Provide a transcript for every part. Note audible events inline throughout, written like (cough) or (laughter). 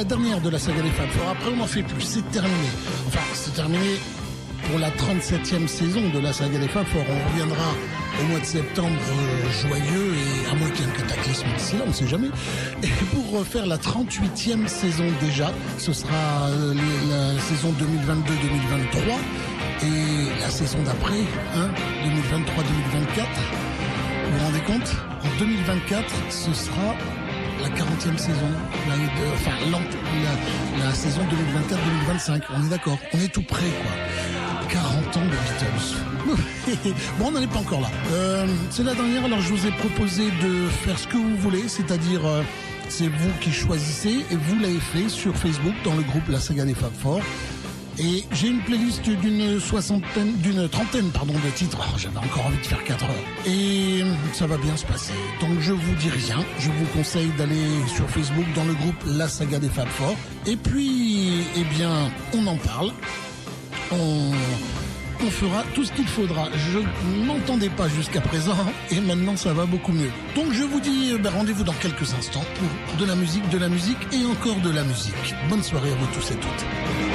La dernière de la saga des Fab Four. Après, on n'en fait plus. C'est terminé. Enfin, c'est terminé pour la 37e saison de la saga des Four. On reviendra au mois de septembre euh, joyeux et à moins qu'il y ait un cataclysme d'ici là, on ne sait jamais. Et pour refaire la 38e saison déjà, ce sera euh, la saison 2022-2023 et la saison d'après, hein, 2023-2024. Vous vous rendez compte? En 2024, ce sera la 40e saison, enfin la, saison 2024-2025. On est d'accord, on est tout près quoi. 40 ans de Beatles. (laughs) bon, on n'en est pas encore là. Euh, c'est la dernière, alors je vous ai proposé de faire ce que vous voulez, c'est-à-dire euh, c'est vous qui choisissez et vous l'avez fait sur Facebook dans le groupe La Saga des Fab Four. Et j'ai une playlist d'une soixantaine, d'une trentaine, pardon, de titres. Oh, J'avais encore envie de faire 4 heures. Et ça va bien se passer. Donc je vous dis rien. Je vous conseille d'aller sur Facebook dans le groupe La Saga des Fab Four. Et puis, eh bien, on en parle. On, on fera tout ce qu'il faudra. Je n'entendais pas jusqu'à présent (laughs) et maintenant ça va beaucoup mieux. Donc je vous dis euh, ben, rendez-vous dans quelques instants pour de la musique, de la musique et encore de la musique. Bonne soirée à vous tous et toutes.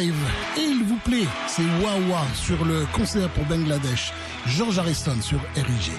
Et il vous plaît, c'est Wawa sur le concert pour Bangladesh. George Harrison sur RIG.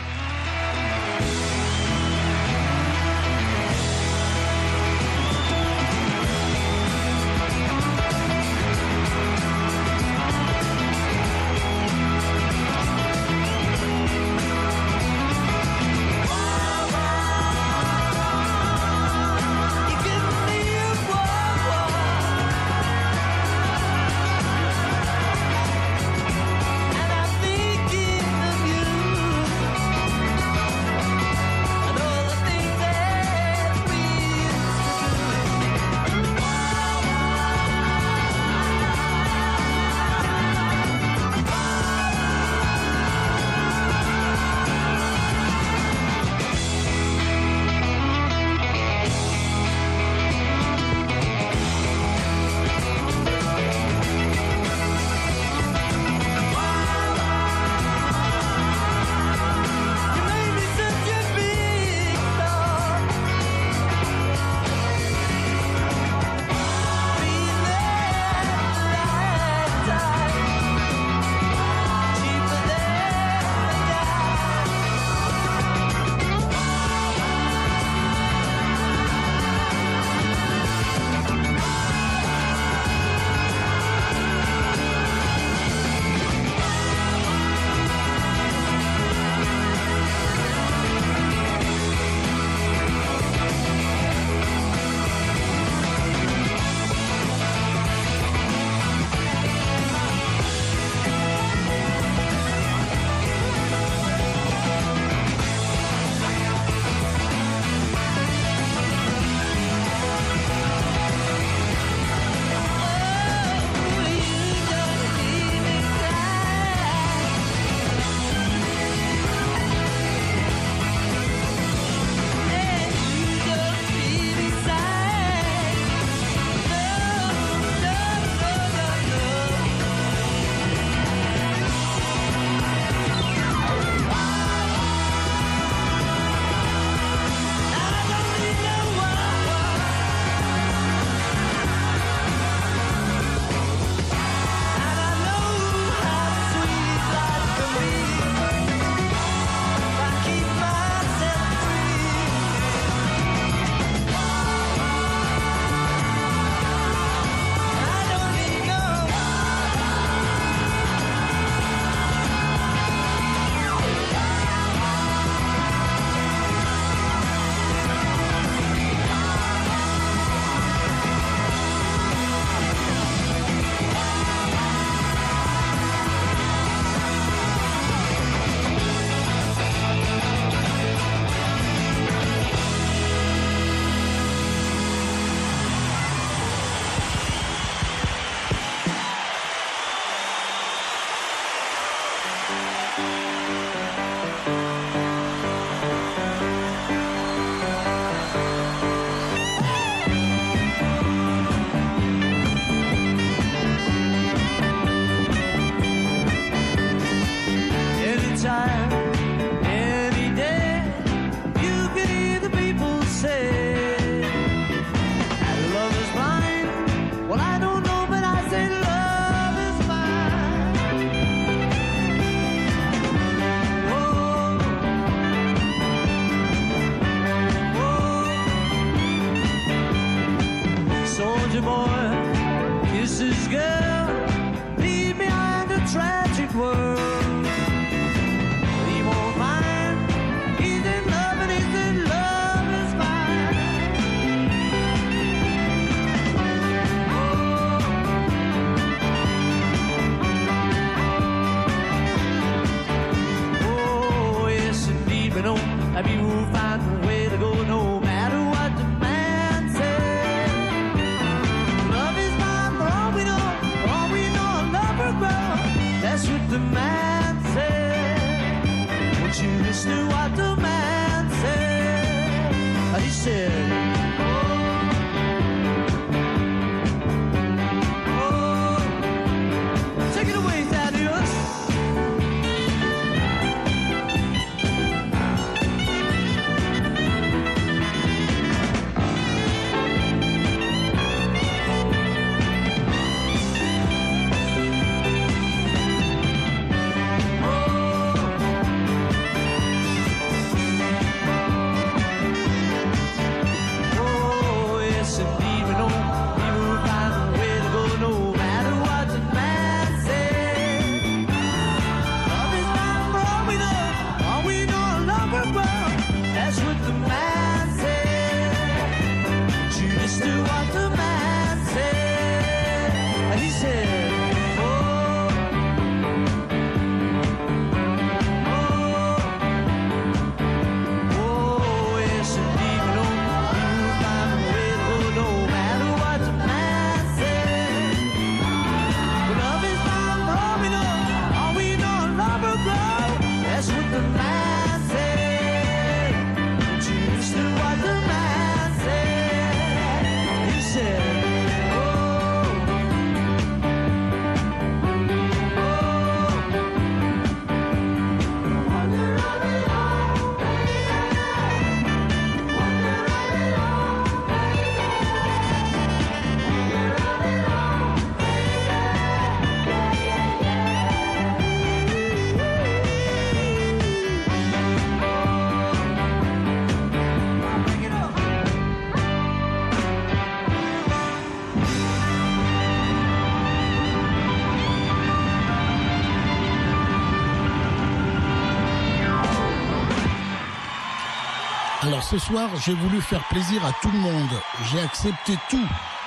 Ce soir, j'ai voulu faire plaisir à tout le monde. J'ai accepté tout.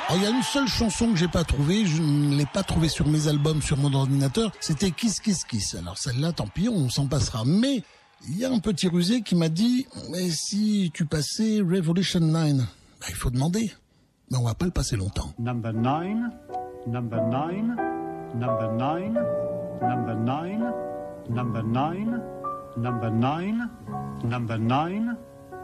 Alors, Il y a une seule chanson que j'ai pas trouvée, je ne l'ai pas trouvée sur mes albums, sur mon ordinateur, c'était Kiss Kiss Kiss. Alors celle-là, tant pis, on s'en passera. Mais il y a un petit rusé qui m'a dit, mais si tu passais Revolution 9, bah, il faut demander. Mais on va pas le passer longtemps. Number nine, number nine, number nine, number nine, number nine, number nine, number nine,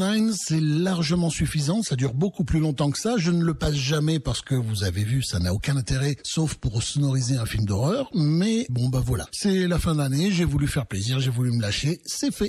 de Number 9, c'est largement suffisant, ça dure beaucoup plus longtemps que ça, je ne le passe jamais parce que vous avez vu, ça n'a aucun intérêt, sauf pour sonoriser un film d'horreur, mais bon bah voilà, c'est la fin d'année, j'ai voulu faire plaisir, j'ai voulu me lâcher, c'est fait.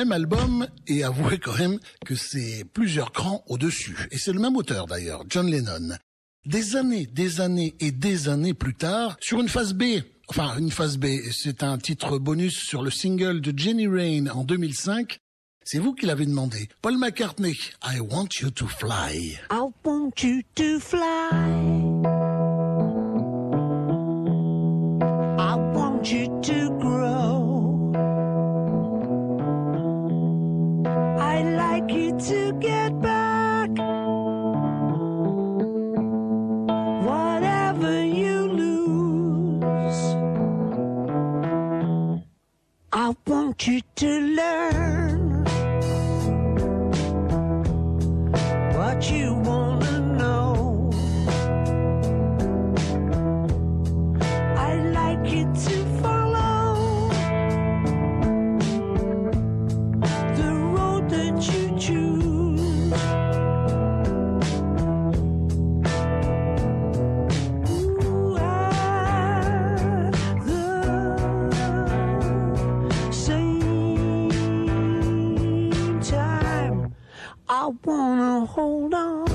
même album et avouez quand même que c'est plusieurs crans au-dessus. Et c'est le même auteur d'ailleurs, John Lennon. Des années, des années et des années plus tard, sur une phase B, enfin une phase B, c'est un titre bonus sur le single de Jenny Rain en 2005, c'est vous qui l'avez demandé. Paul McCartney, I want you to fly. I want you to fly. I want you to to get back. Whatever you lose, I want you to learn. wanna hold on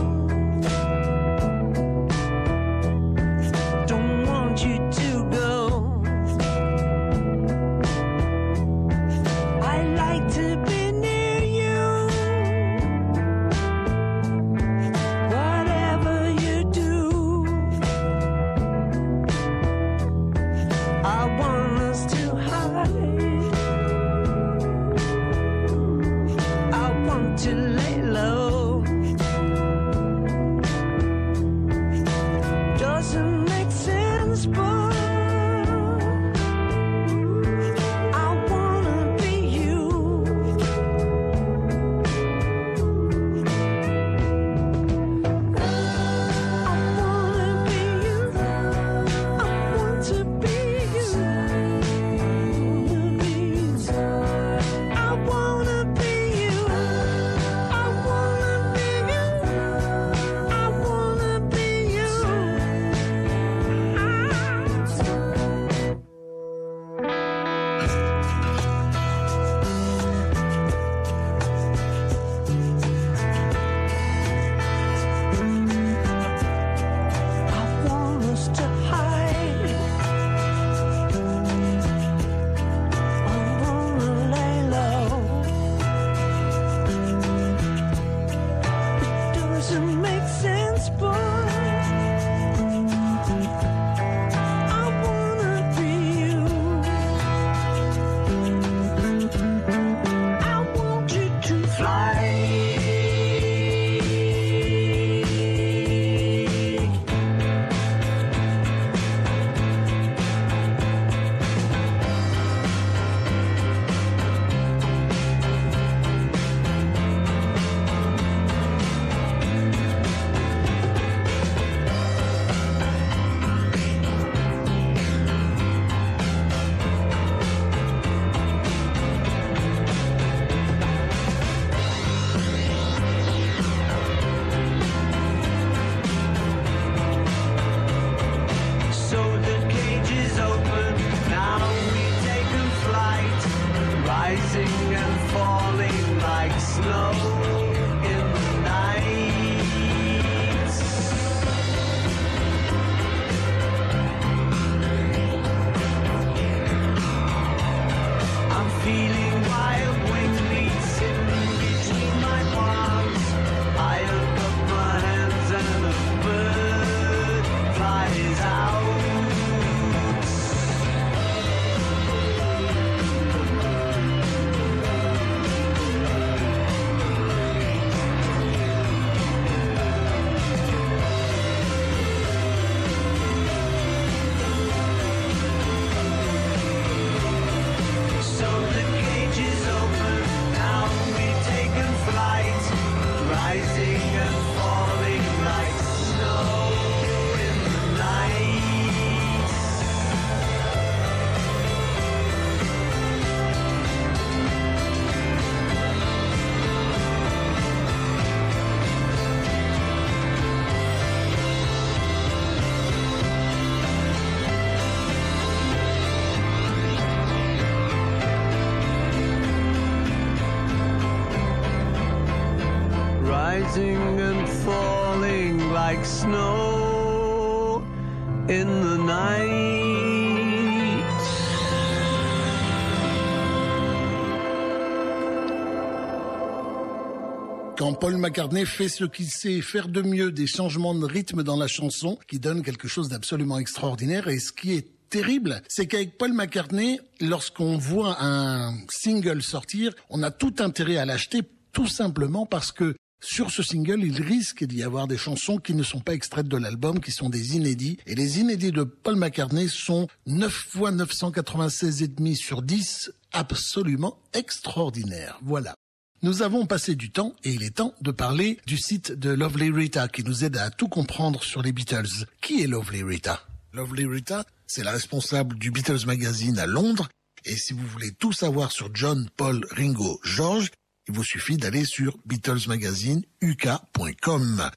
Paul McCartney fait ce qu'il sait faire de mieux, des changements de rythme dans la chanson qui donnent quelque chose d'absolument extraordinaire et ce qui est terrible, c'est qu'avec Paul McCartney, lorsqu'on voit un single sortir, on a tout intérêt à l'acheter tout simplement parce que sur ce single, il risque d'y avoir des chansons qui ne sont pas extraites de l'album, qui sont des inédits. Et les inédits de Paul McCartney sont 9 fois 996 et demi sur 10, absolument extraordinaires. Voilà. Nous avons passé du temps et il est temps de parler du site de Lovely Rita qui nous aide à tout comprendre sur les Beatles. Qui est Lovely Rita? Lovely Rita, c'est la responsable du Beatles Magazine à Londres. Et si vous voulez tout savoir sur John, Paul, Ringo, George, il vous suffit d'aller sur BeatlesMagazine.uk.com.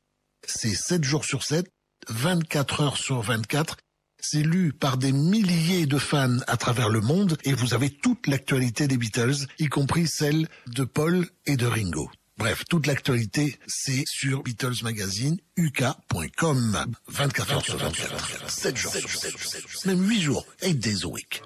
C'est 7 jours sur 7, 24 heures sur 24. C'est lu par des milliers de fans à travers le monde et vous avez toute l'actualité des Beatles, y compris celle de Paul et de Ringo. Bref, toute l'actualité, c'est sur Beatles Magazine, uk.com. 24 heures sur 24, 7 jours sur 7, même 8 jours, 8 days a week.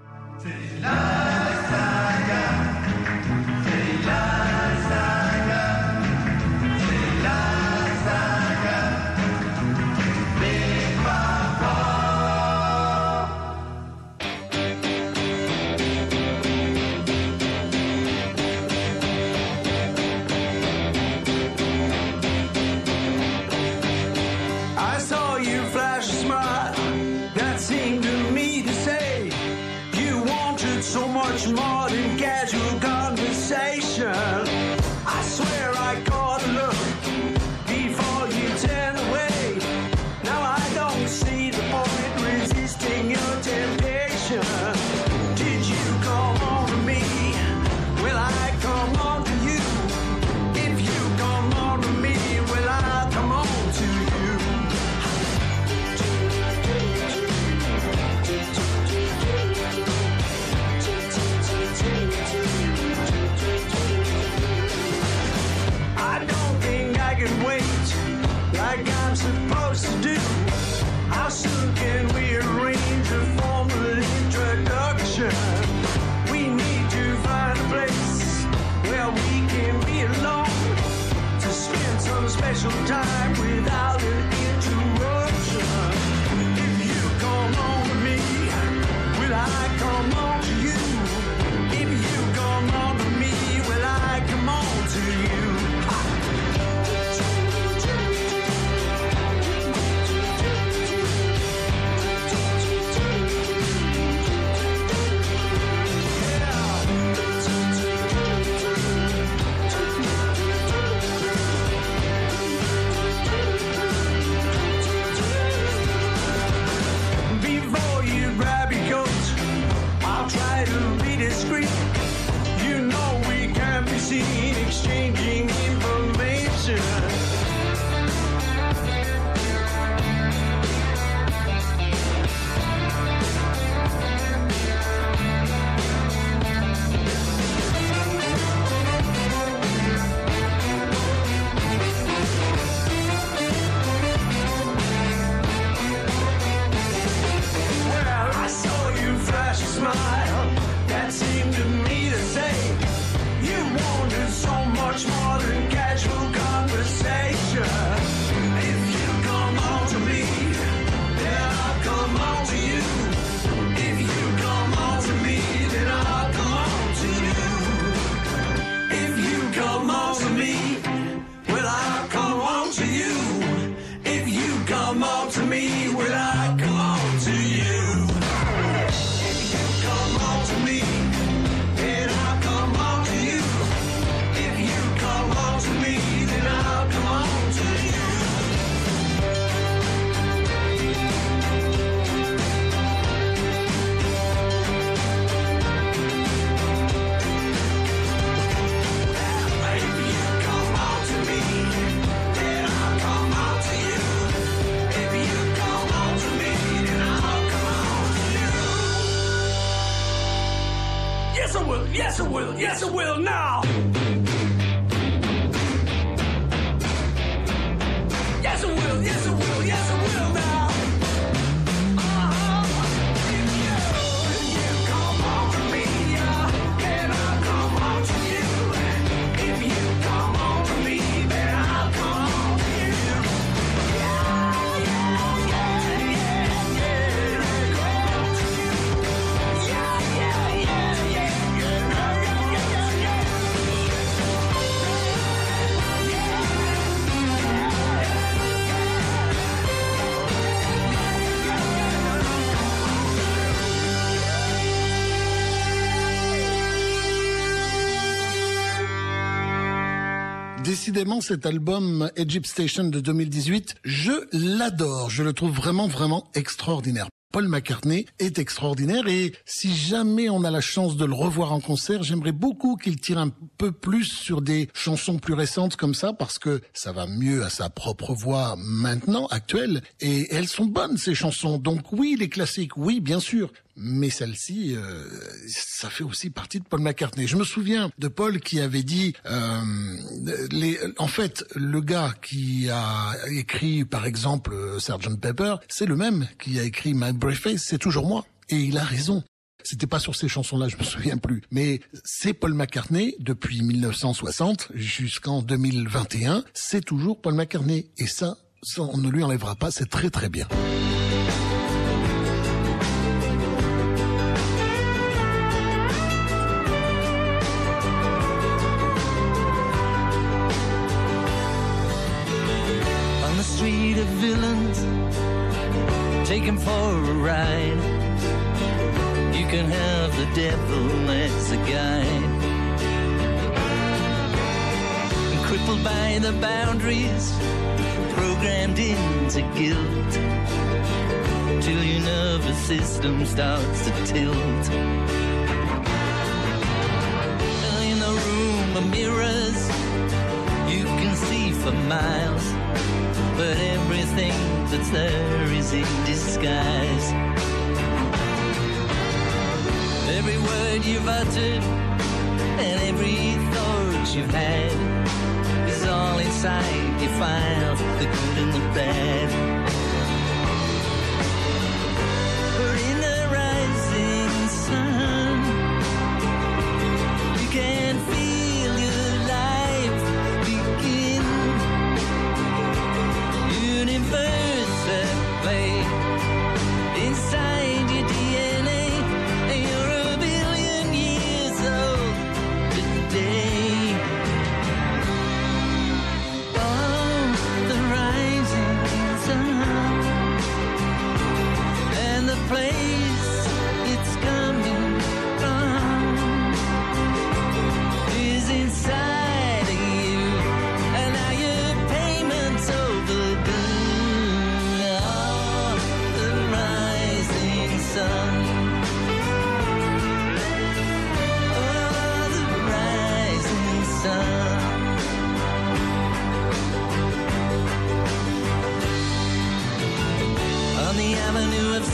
Yes, I will. Yes, I will now. Décidément, cet album Egypt Station de 2018, je l'adore. Je le trouve vraiment, vraiment extraordinaire. Paul McCartney est extraordinaire et si jamais on a la chance de le revoir en concert, j'aimerais beaucoup qu'il tire un peu plus sur des chansons plus récentes comme ça parce que ça va mieux à sa propre voix maintenant, actuelle, et elles sont bonnes ces chansons. Donc oui, les classiques, oui, bien sûr, mais celle-ci, euh, ça fait aussi partie de Paul McCartney. Je me souviens de Paul qui avait dit, euh, les, en fait, le gars qui a écrit, par exemple, Sgt Pepper, c'est le même qui a écrit My Brave Face, c'est toujours moi. Et il a raison. C'était pas sur ces chansons-là, je me souviens plus. Mais c'est Paul McCartney depuis 1960 jusqu'en 2021. C'est toujours Paul McCartney. Et ça, ça, on ne lui enlèvera pas. C'est très très bien. For a ride. You can have the devil as a guide. Crippled by the boundaries, programmed into guilt. Till your nervous system starts to tilt. In the room of mirrors, you can see for miles but everything that's there is in disguise. Every word you've uttered and every thought you've had is all inside your files, the good and the bad.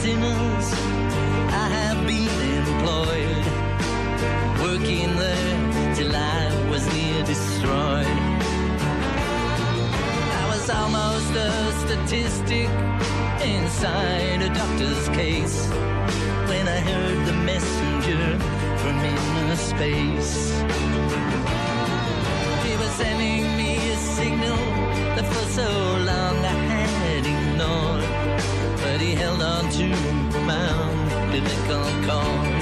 Sinners, I have been employed working there till I was near destroyed. I was almost a statistic inside a doctor's case when I heard the messenger from inner space. He was sending me a signal that for so long I had ignored, held on to my umbilical cord.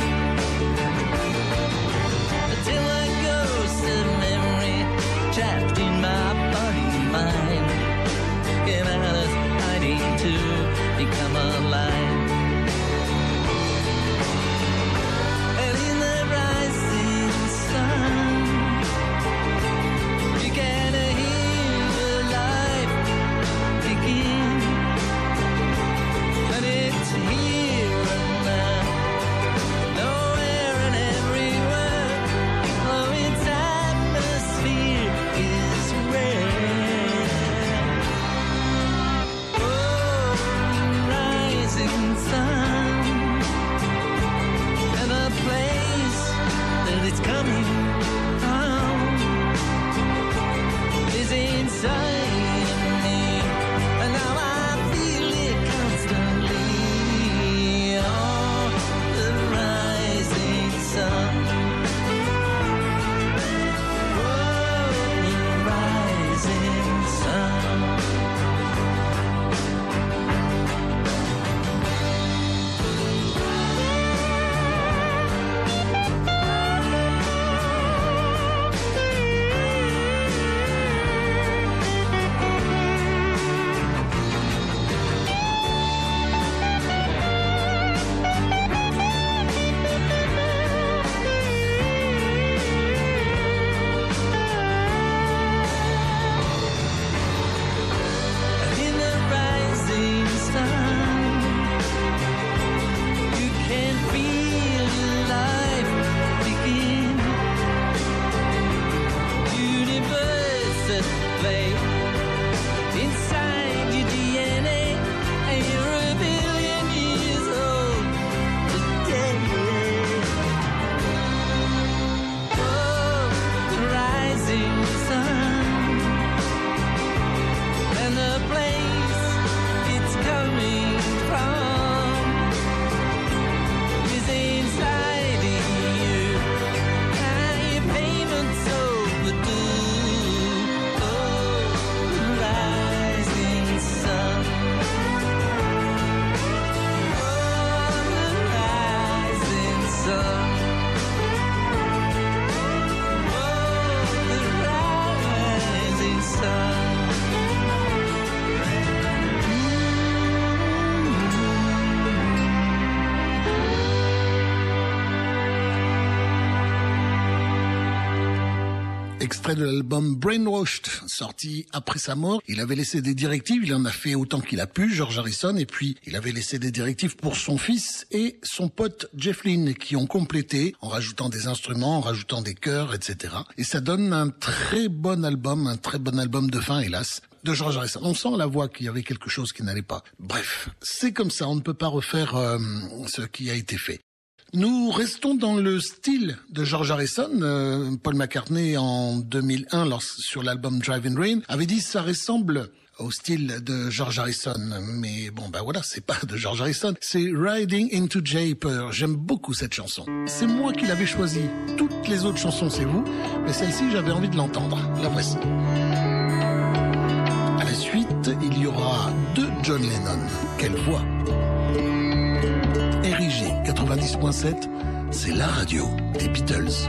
Extrait de l'album Brainwashed, sorti après sa mort. Il avait laissé des directives, il en a fait autant qu'il a pu, George Harrison, et puis il avait laissé des directives pour son fils et son pote Jeff Lynne, qui ont complété en rajoutant des instruments, en rajoutant des chœurs, etc. Et ça donne un très bon album, un très bon album de fin, hélas de George Harrison. On sent la voix qu'il y avait quelque chose qui n'allait pas. Bref, c'est comme ça, on ne peut pas refaire euh, ce qui a été fait. Nous restons dans le style de George Harrison. Euh, Paul McCartney en 2001, lors, sur l'album Driving Rain, avait dit ça ressemble au style de George Harrison. Mais bon, ben voilà, c'est pas de George Harrison, c'est Riding into Japer. J'aime beaucoup cette chanson. C'est moi qui l'avais choisie. Toutes les autres chansons, c'est vous. Mais celle-ci, j'avais envie de l'entendre. La voici. À la suite, il y aura deux John Lennon. Quelle voix RIG 90.7, c'est la radio des Beatles.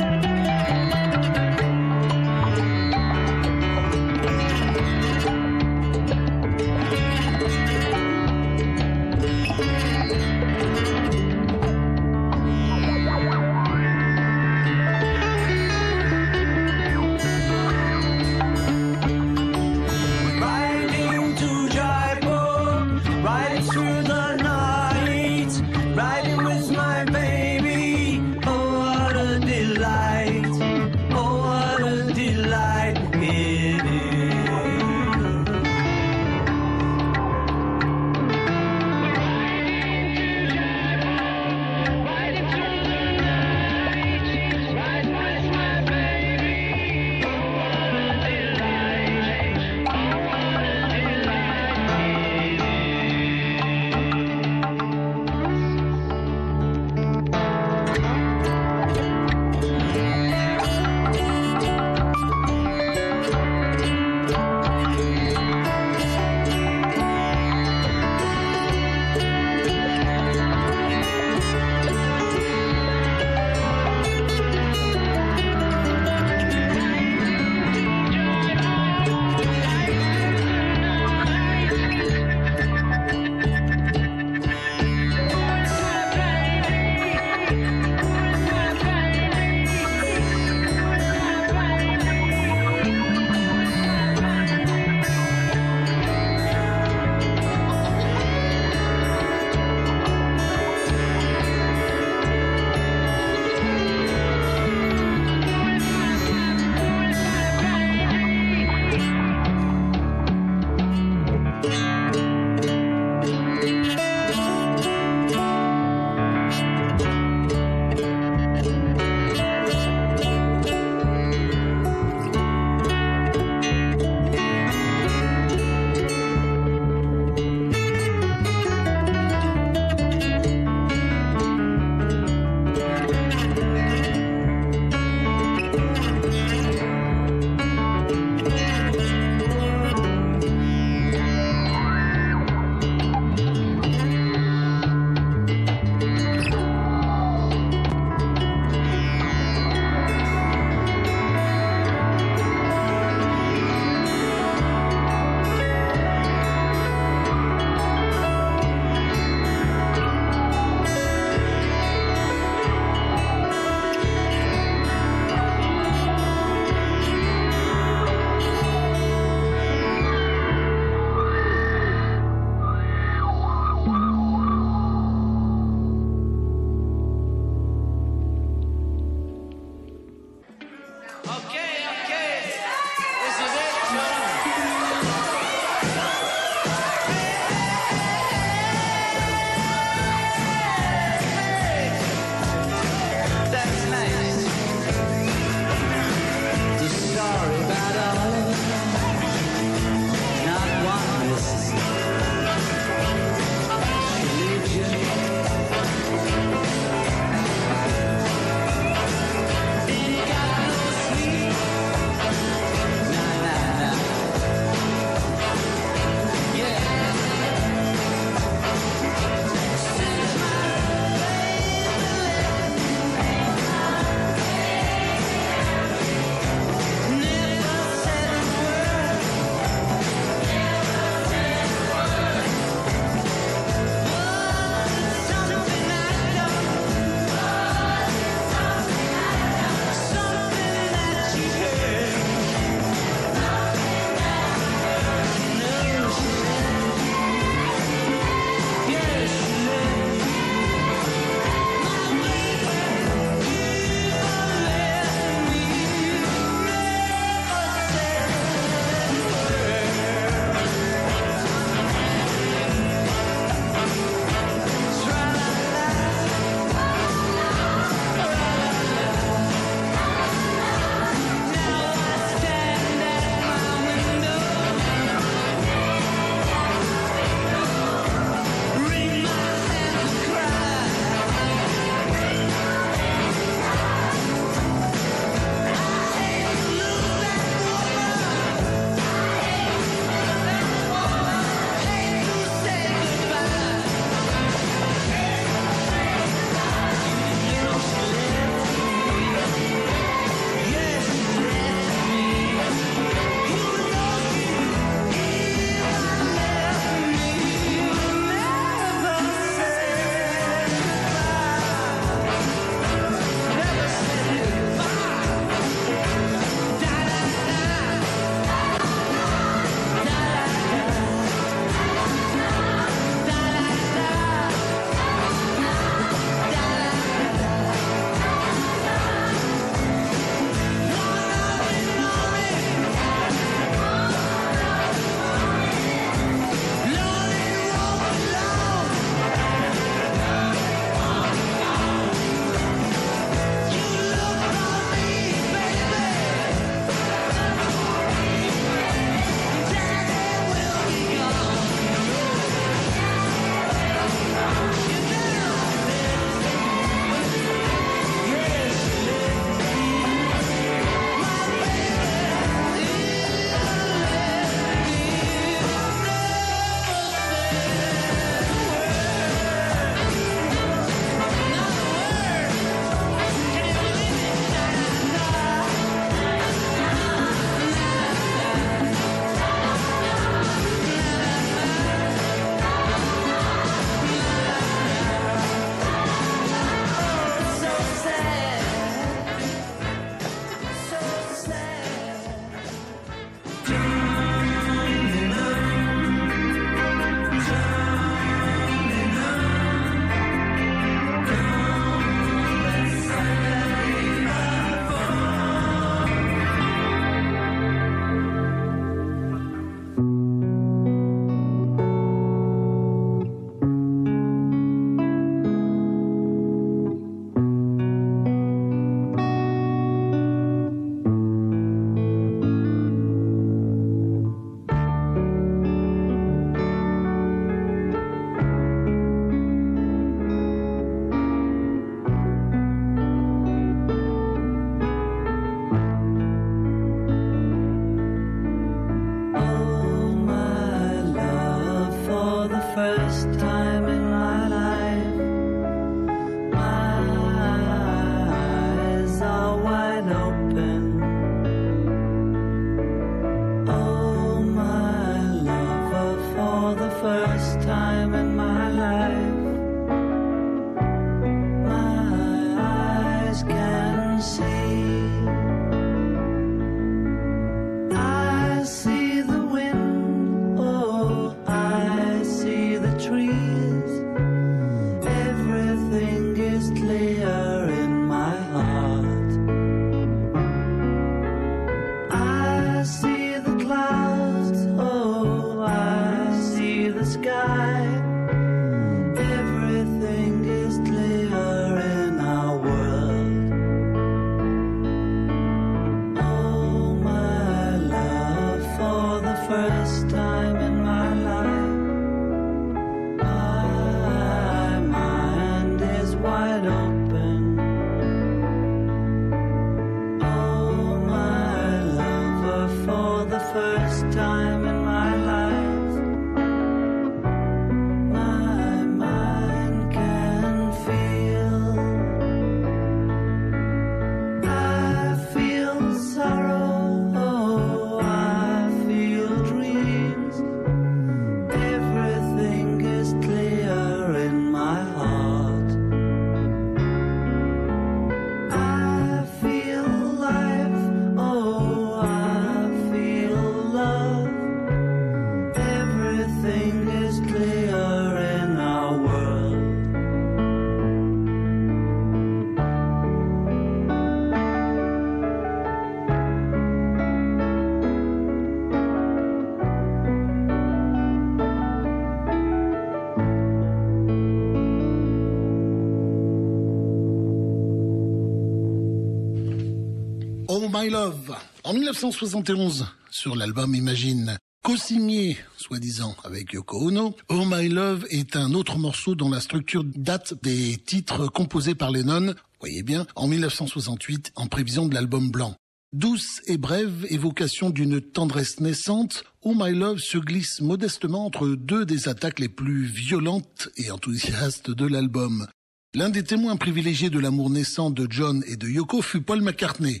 My Love. En 1971, sur l'album Imagine, co-signé, soi-disant, avec Yoko Ono, Oh My Love est un autre morceau dont la structure date des titres composés par Lennon, voyez bien, en 1968, en prévision de l'album blanc. Douce et brève évocation d'une tendresse naissante, Oh My Love se glisse modestement entre deux des attaques les plus violentes et enthousiastes de l'album. L'un des témoins privilégiés de l'amour naissant de John et de Yoko fut Paul McCartney.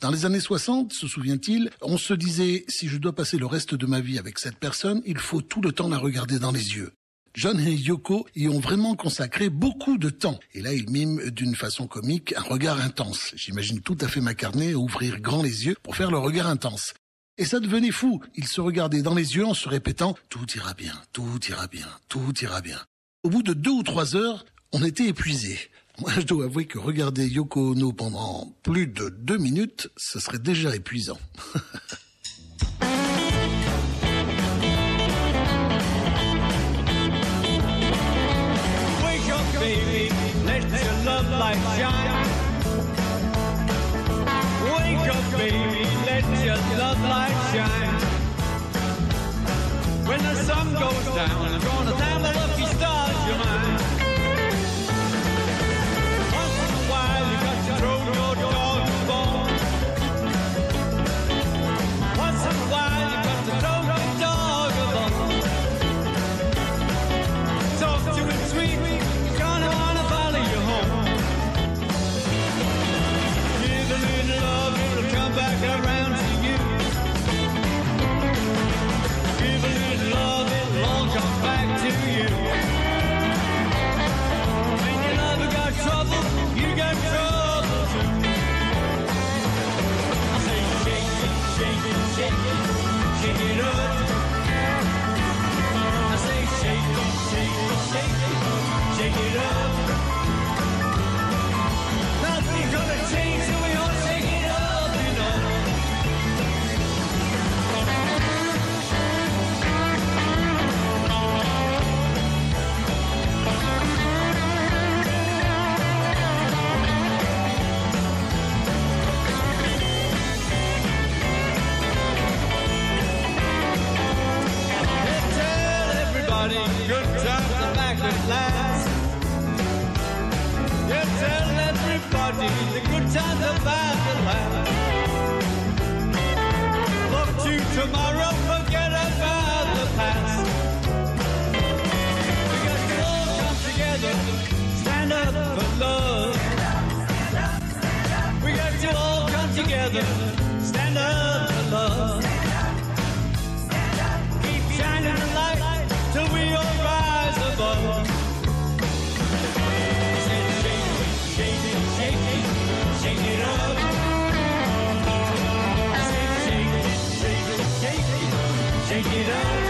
Dans les années 60, se souvient-il, on se disait si je dois passer le reste de ma vie avec cette personne, il faut tout le temps la regarder dans les yeux. John et Yoko y ont vraiment consacré beaucoup de temps. Et là, ils miment d'une façon comique un regard intense. J'imagine tout à fait McCartney ouvrir grand les yeux pour faire le regard intense. Et ça devenait fou. Ils se regardaient dans les yeux en se répétant ⁇ Tout ira bien, tout ira bien, tout ira bien ⁇ Au bout de deux ou trois heures, on était épuisés. Moi, je dois avouer que regarder Yoko Ono pendant plus de deux minutes, ce serait déjà épuisant. When the sun goes down, I'm gonna tell last. Yeah, tell everybody the good times are back at last. Look to tomorrow, forget about the past. We got to all come together, stand up for love. We got to all come together, stand up for love. Keep shining the light till we all rise above. don't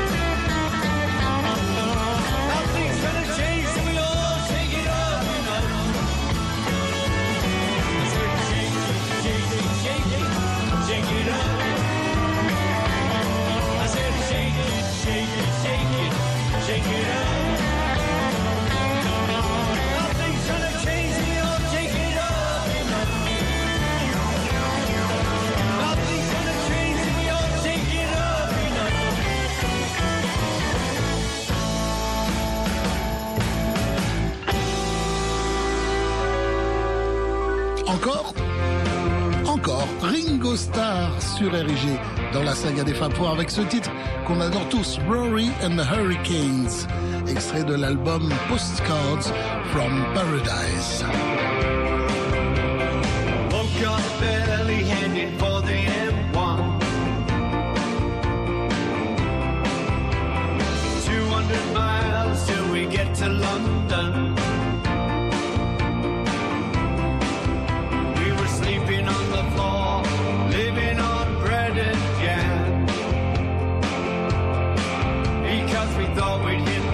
Ringo Starr sur dans la saga des Fapos avec ce titre qu'on adore tous, Rory and the Hurricanes, extrait de l'album Postcards from Paradise. Woke up early heading for the M1. 200 miles till we get to London. Thought we'd hit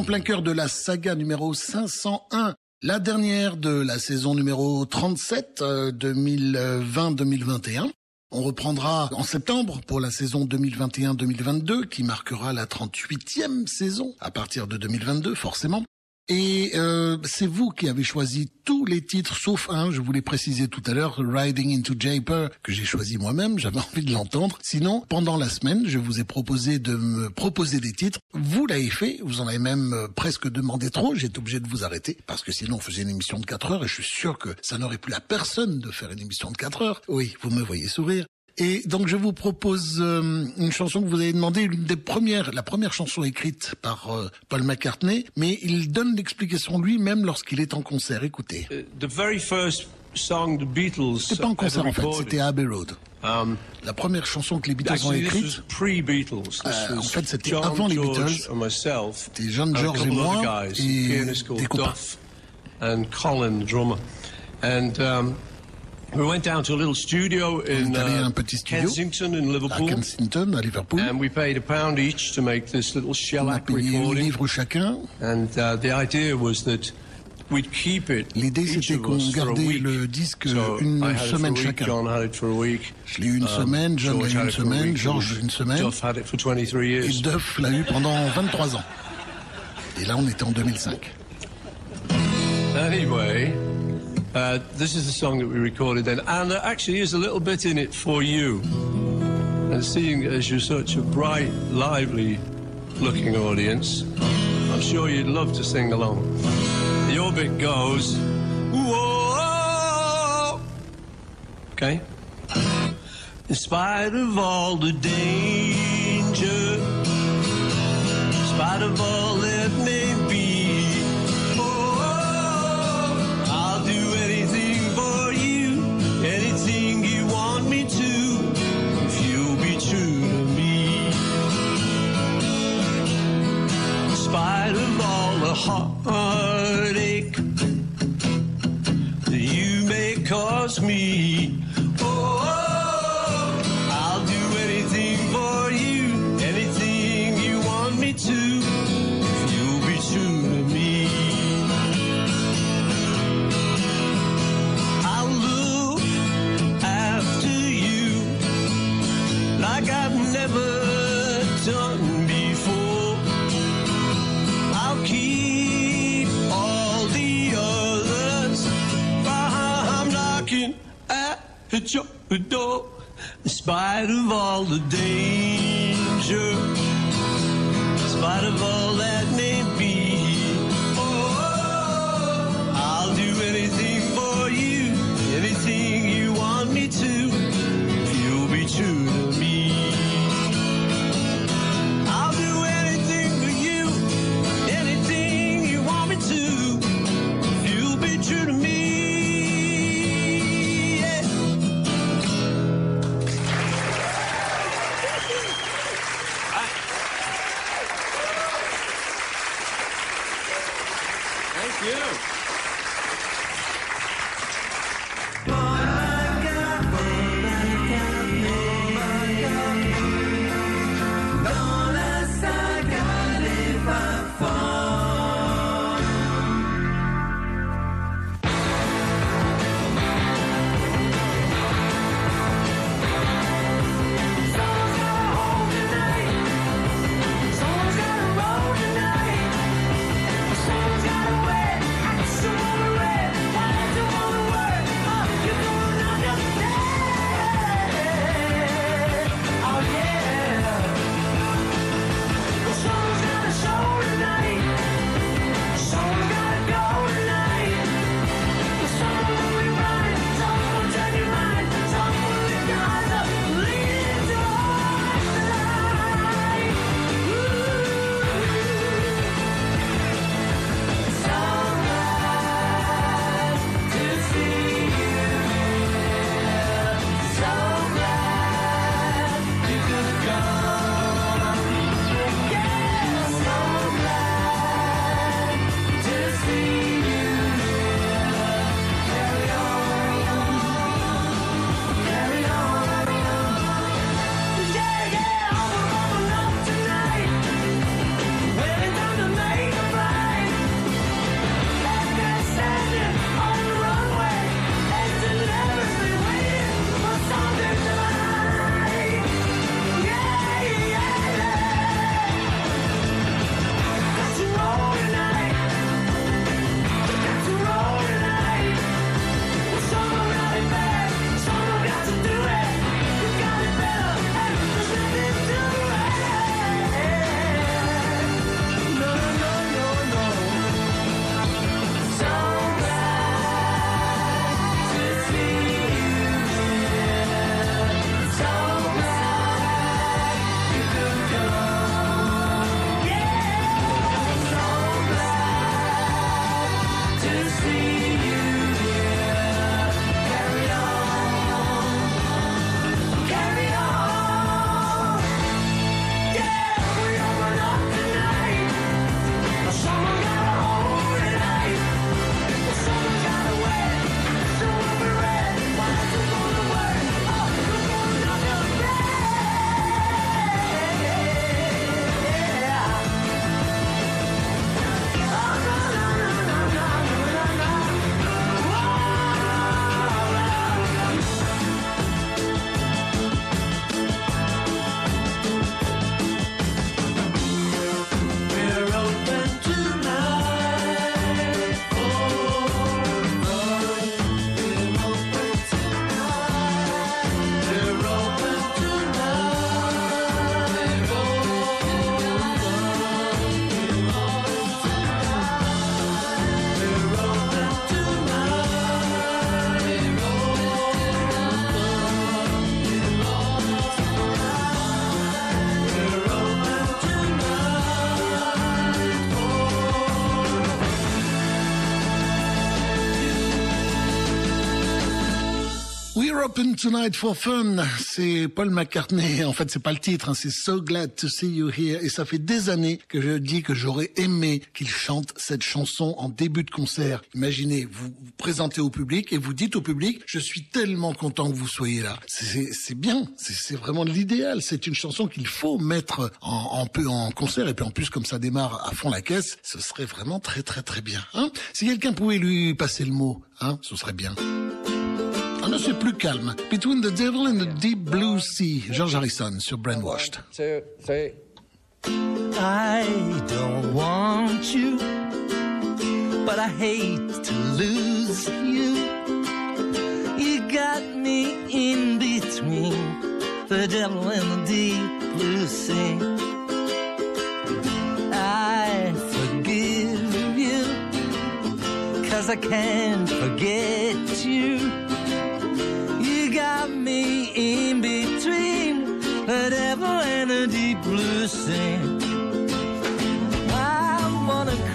en plein cœur de la saga numéro 501, la dernière de la saison numéro 37 euh, 2020-2021. On reprendra en septembre pour la saison 2021-2022 qui marquera la 38e saison à partir de 2022 forcément. Et euh, c'est vous qui avez choisi tous les titres, sauf un, je vous l'ai précisé tout à l'heure, Riding into Japer, que j'ai choisi moi-même, j'avais (laughs) envie de l'entendre. Sinon, pendant la semaine, je vous ai proposé de me proposer des titres. Vous l'avez fait, vous en avez même euh, presque demandé trop, été obligé de vous arrêter, parce que sinon on faisait une émission de 4 heures, et je suis sûr que ça n'aurait plus la personne de faire une émission de 4 heures. Oui, vous me voyez sourire. Et donc je vous propose euh, une chanson que vous avez demandé, l'une des premières, la première chanson écrite par euh, Paul McCartney, mais il donne l'explication lui-même lorsqu'il est en concert. Écoutez, Uh, the very first song the Beatles c'était pas en ever concert en fait, c'était à Abbey Road. Um, La première chanson que les Beatles ont écrite. This Euh, en fait, c'était avant les Beatles. C'était John, George et moi guys, et des copains. Duff and Colin, the drummer. And um, we went down to a little studio in à uh, un petit studio Kensington in à Liverpool. Kensington, à Liverpool. And we paid a pound each to make this little On a shellac payé un recording. livre chacun. And uh, the idea was that we'd keep it L'idée, c'était qu'on us for a gardait week. le disque So une I had it for semaine a week, chacun. John had it for a week. Je l'ai eu une Um, semaine, John l'a eu had une it for a semaine, George une semaine, Duff had it for 23 et years. Duff l'a eu pendant 23 ans. Et là, on était en 2005. Anyway, uh, this is the song that we recorded then, and there actually is a little bit in it for you. And seeing as you're such a bright, lively looking audience, I'm sure you'd love to sing along. Your bit goes, whoa. Okay? In spite of all the danger, in spite of all that may be, of all the heartache that you may cause me. At your door. In spite of all the danger, in spite of open tonight for fun. C'est Paul McCartney. En fait, c'est pas le titre. hein, C'est So Glad to See You Here. Et ça fait des années que je dis que j'aurais aimé qu'il chante cette chanson en début de concert. Imaginez, vous vous présentez au public et vous dites au public, je suis tellement content que vous soyez là. C'est bien. C'est vraiment l'idéal. C'est une chanson qu'il faut mettre en, en en concert. Et puis en plus, comme ça démarre à fond la caisse, ce serait vraiment très très très bien. Hein si quelqu'un pouvait lui passer le mot, hein, ce serait bien. Ah non, c'est plus calme. Between the Devil and the Deep Blue Sea. George Harrison sur Brainwashed. two, three. I don't want you, but I hate to lose you. You got me in between the devil and the deep blue sea. I forgive you, cause I can't forget you. You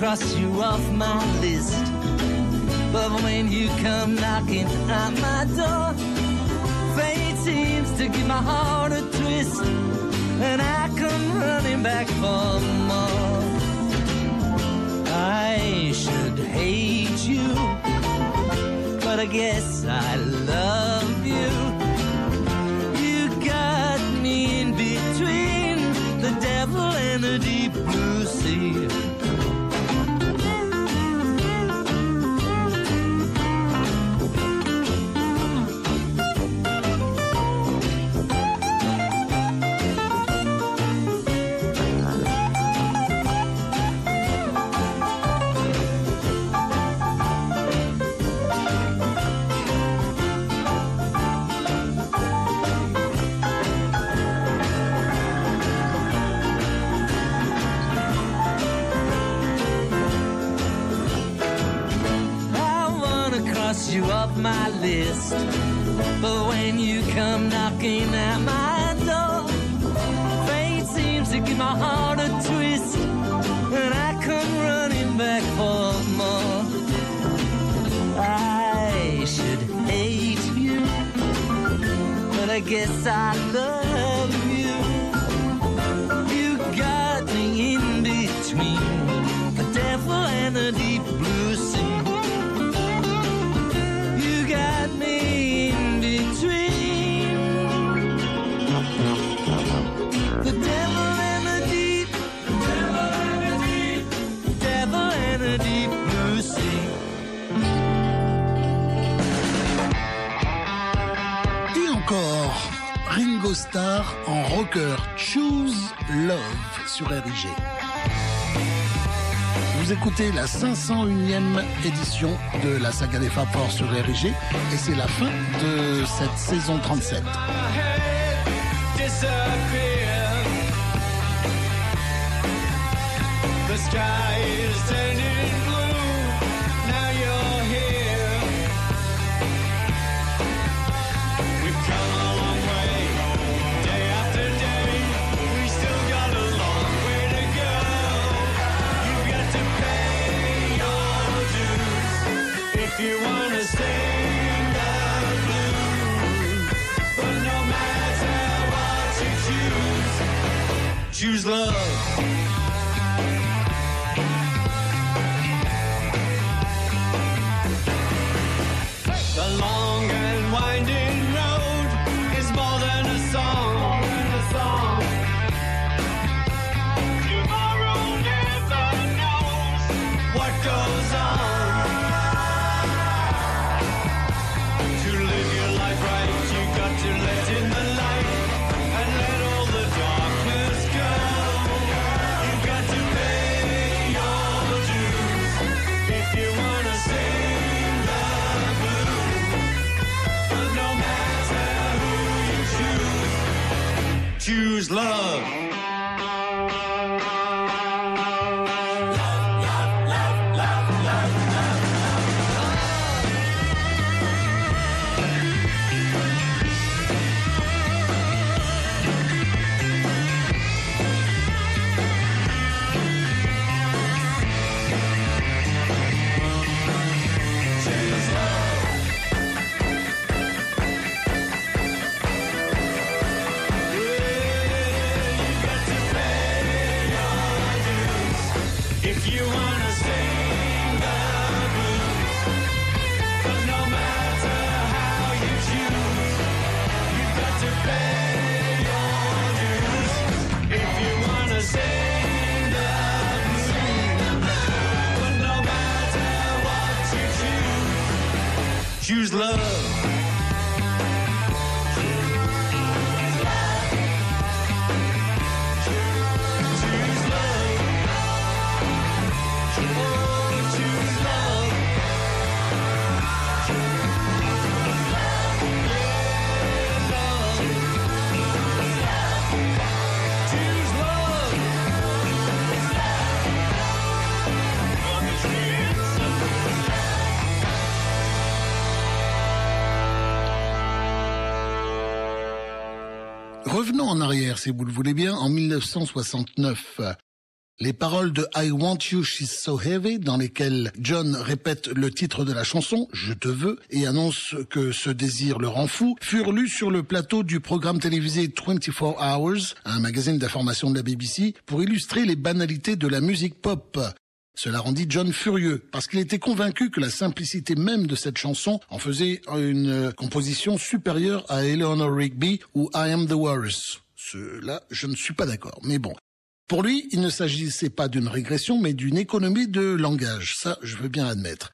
cross you off my list. But when you come knocking at my door, fate seems to give my heart a twist, and I come running back for more. I should hate you, but I guess I love you. You got me in between the devil and the deep blue sea. Off list. But when you come knocking at my door, fate seems to give my heart a twist. And I come running back for more. I should hate you, but I guess I love Starr en rocker Choose Love sur RIG. Vous écoutez la 501e édition de la saga des Fab sur RIG et c'est la fin de cette saison 37. Choose, love. Love. Si vous le voulez bien, en 1969. Les paroles de I Want You, She's So Heavy, dans lesquelles John répète le titre de la chanson, Je te veux, et annonce que ce désir le rend fou, furent lues sur le plateau du programme télévisé 24 Hours, un magazine d'information de la BBC, pour illustrer les banalités de la musique pop. Cela rendit John furieux, parce qu'il était convaincu que la simplicité même de cette chanson en faisait une composition supérieure à Eleanor Rigby ou I Am the Walrus. Cela, je ne suis pas d'accord, mais bon. Pour lui, il ne s'agissait pas d'une régression, mais d'une économie de langage. Ça, je veux bien admettre.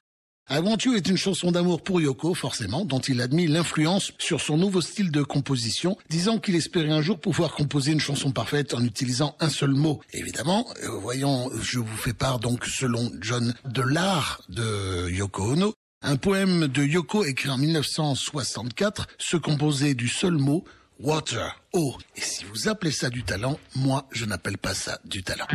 I You est une chanson d'amour pour Yoko, forcément, dont il admit l'influence sur son nouveau style de composition, disant qu'il espérait un jour pouvoir composer une chanson parfaite en utilisant un seul mot. Évidemment, euh, voyons, je vous fais part donc, selon John, de l'art de Yoko Ono. Un poème de Yoko écrit en 1964 se composait du seul mot water, eau. Et si vous appelez ça du talent, moi, je n'appelle pas ça du talent.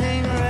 nothing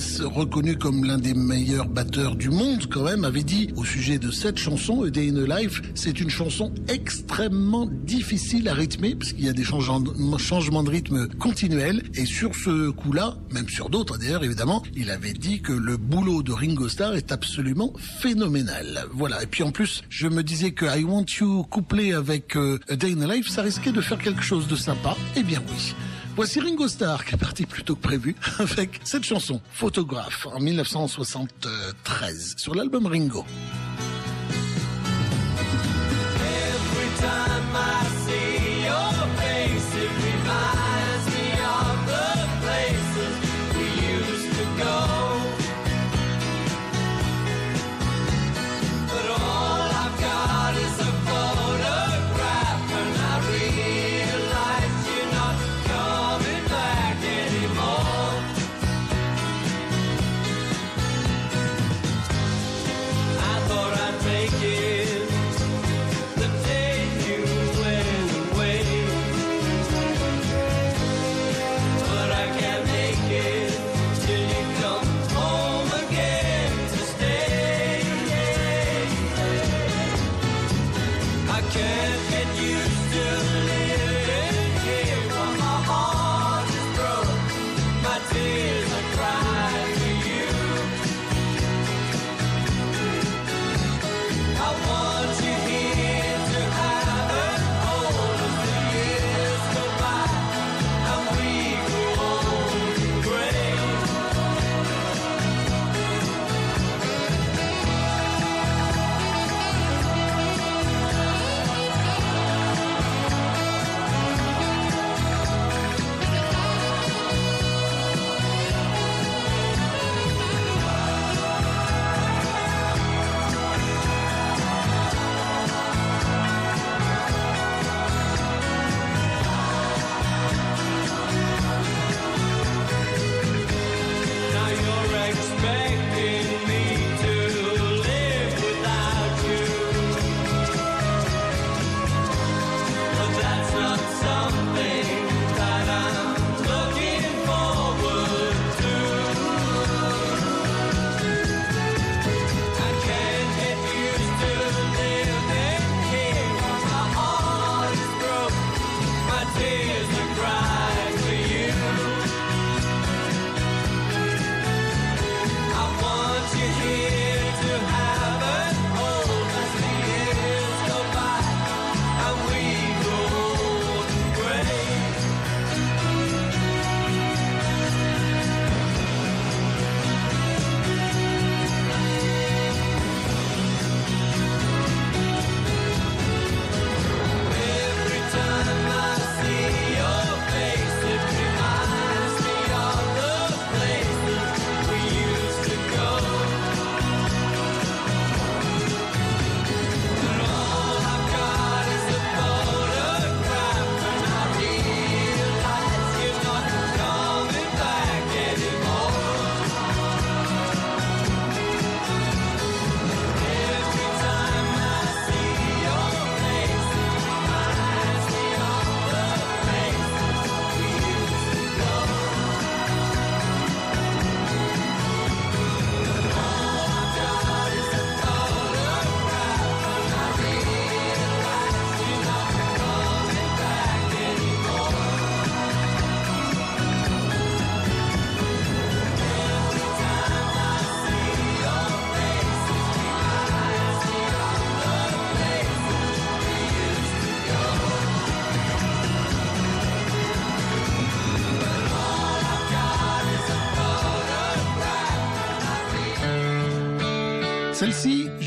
Reconnu comme l'un des meilleurs batteurs du monde quand même, avait dit au sujet de cette chanson, A Day in a Life, c'est une chanson extrêmement difficile à rythmer parce qu'il y a des changements changements de rythme continuels et sur ce coup-là, même sur d'autres d'ailleurs évidemment, il avait dit que le boulot de Ringo Starr est absolument phénoménal. Voilà. Et puis en plus, je me disais que I Want You couplé avec euh, A Day in a Life, ça risquait de faire quelque chose de sympa. Eh bien oui. Voici Ringo Starr qui est parti plus tôt que prévu (laughs) avec cette chanson, Photographe, en 1973, sur l'album Ringo.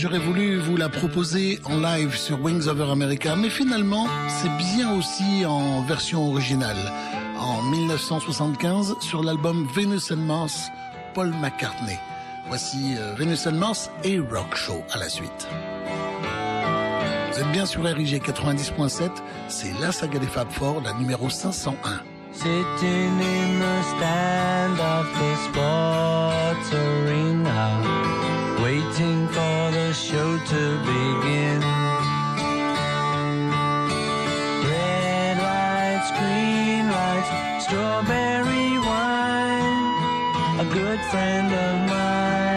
J'aurais voulu vous la proposer en live sur Wings Over America, mais finalement, c'est bien aussi en version originale. En 1975, sur l'album Venus and Mars, Paul McCartney. Voici euh, Venus and Mars et Rock Show à la suite. Vous êtes bien sur RIG 90.7, c'est la saga des Fab Four, la numéro 501. Sitting in the stand of the sports arena, waiting for the show to begin. Red lights, green lights, strawberry wine. A good friend of mine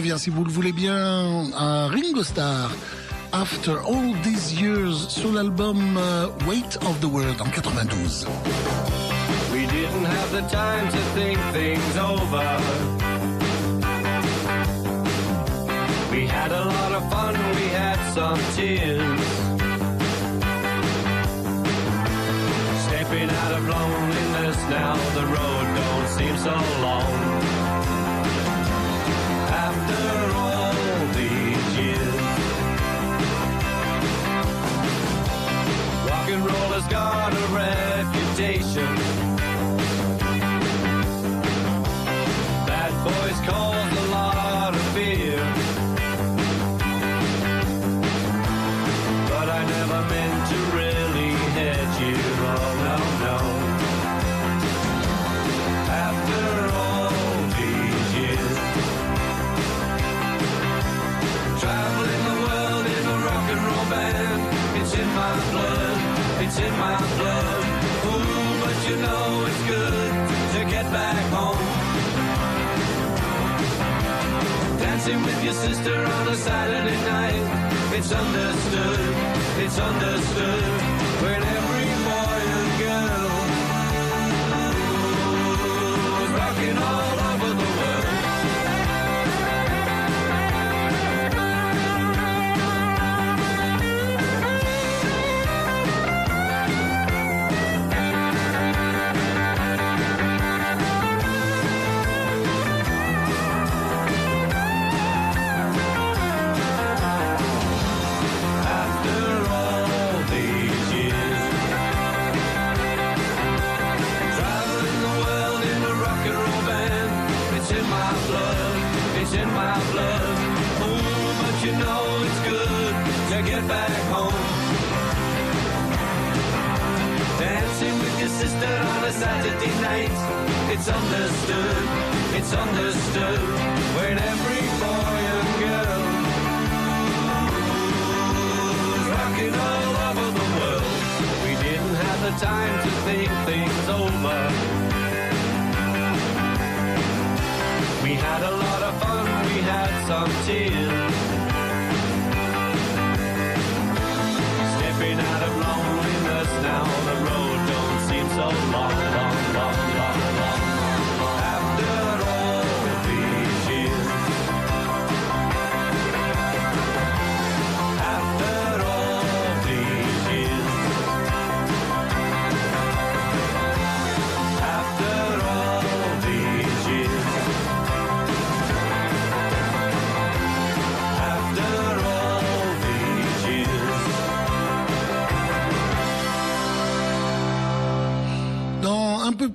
revient, si vous le voulez bien, à Ringo Starr. After All These Years sur l'album euh, Weight of the World en 92. We didn't have the time to think things over. We had a lot of fun, we had some tears. Stepping out of loneliness now, the road don't seem so long. Dancing with your sister on a Saturday night. It's understood, it's understood. When time to think things over. We had a lot of fun, we had some tears. Stepping out of loneliness now, the road don't seem so long, long, long, long, long.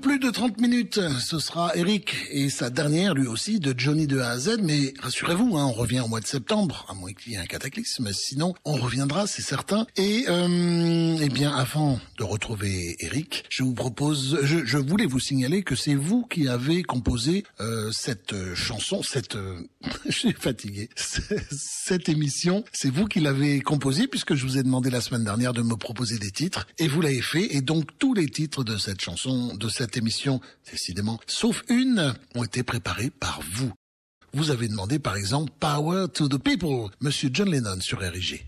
Plus de 30 minutes, ce sera Eric et sa dernière, lui aussi, de Johnny de A à Z. Mais rassurez-vous, hein, on revient au mois de septembre, à moins qu'il y ait un cataclysme. Sinon, on reviendra, c'est certain. Et euh, eh bien, avant de retrouver Eric, je vous propose, je, je voulais vous signaler que c'est vous qui avez composé euh, cette euh, chanson, cette, euh, (laughs) je suis fatigué, (laughs) cette émission. C'est vous qui l'avez composée puisque je vous ai demandé la semaine dernière de me proposer des titres et vous l'avez fait. Et donc tous les titres de cette chanson, de cette émission, décidément, sauf une, ont été préparés par vous. Vous avez demandé par exemple Power to the People, Monsieur John Lennon sur RIG.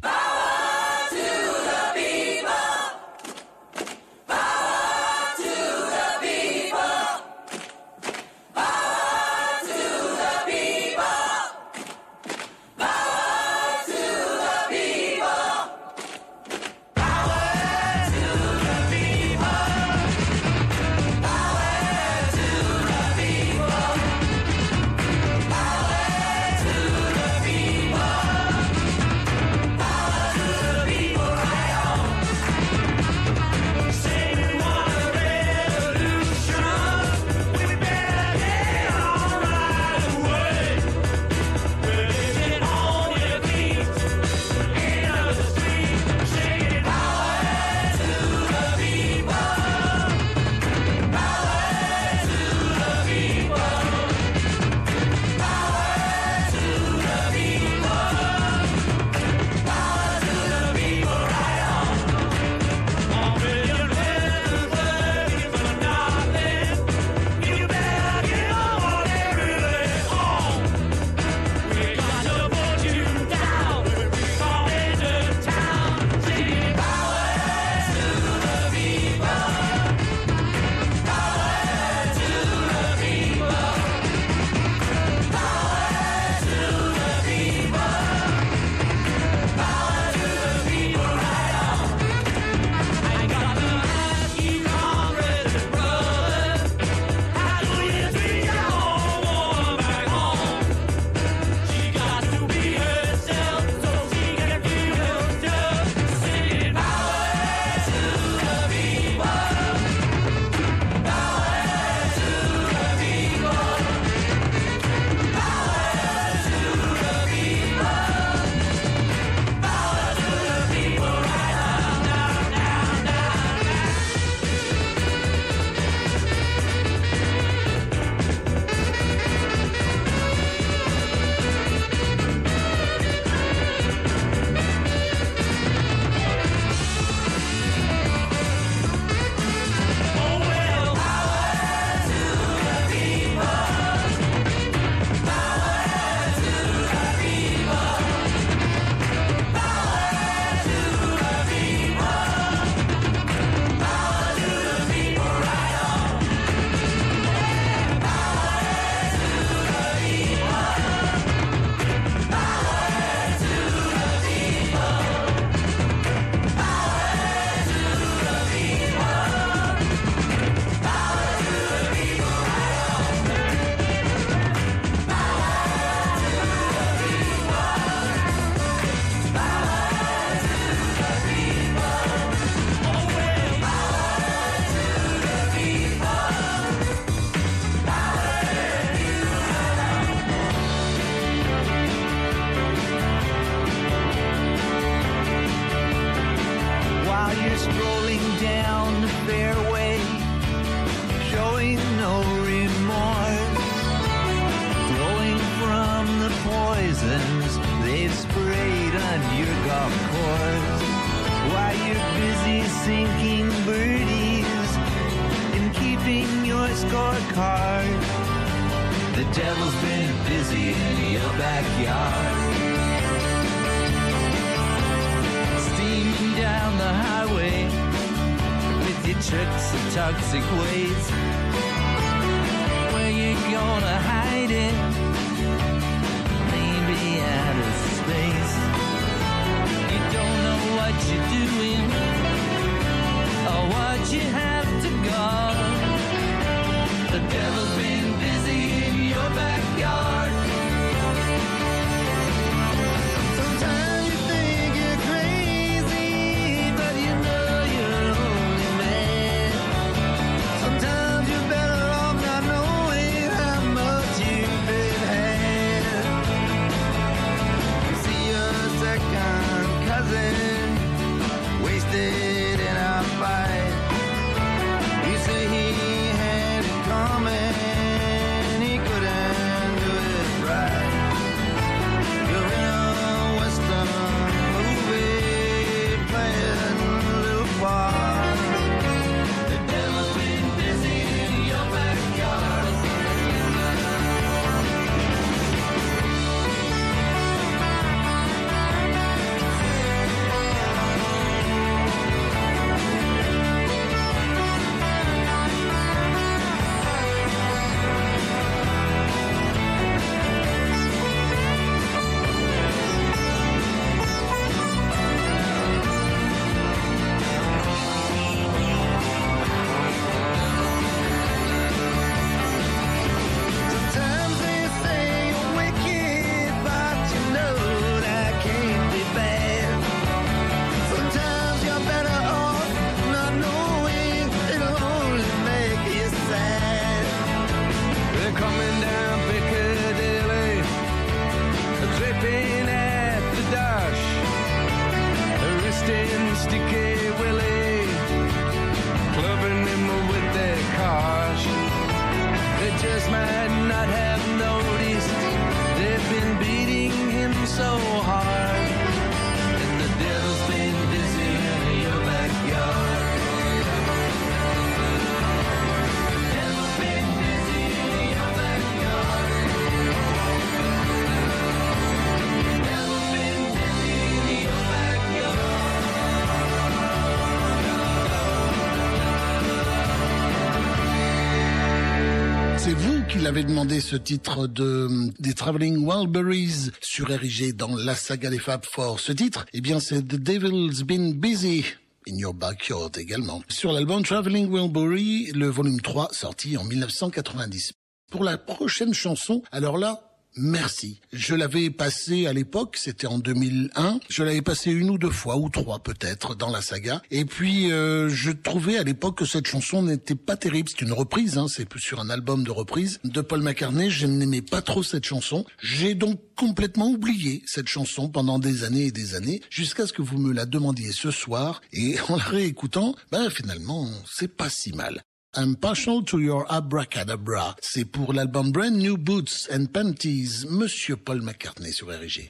L'avez demandé ce titre de des Traveling Wilburys sur érigé dans la saga des Fab Four. Ce titre, eh bien, c'est The Devil's Been Busy. In Your Backyard également. Sur l'album Traveling Wilbury, le volume 3, sorti en 1990. Pour la prochaine chanson, alors là, Merci. Je l'avais passé à l'époque, c'était en 2001. Je l'avais passé une ou deux fois, ou trois peut-être, dans la saga. Et puis, euh, je trouvais à l'époque que cette chanson n'était pas terrible. C'est une reprise, hein, c'est sur un album de reprise de Paul McCartney. Je n'aimais pas trop cette chanson. J'ai donc complètement oublié cette chanson pendant des années et des années, jusqu'à ce que vous me la demandiez ce soir. Et en la réécoutant, ben finalement, c'est pas si mal. I'm partial to your abracadabra. C'est pour l'album Brand New Boots and Panties, Monsieur Paul McCartney sur RG.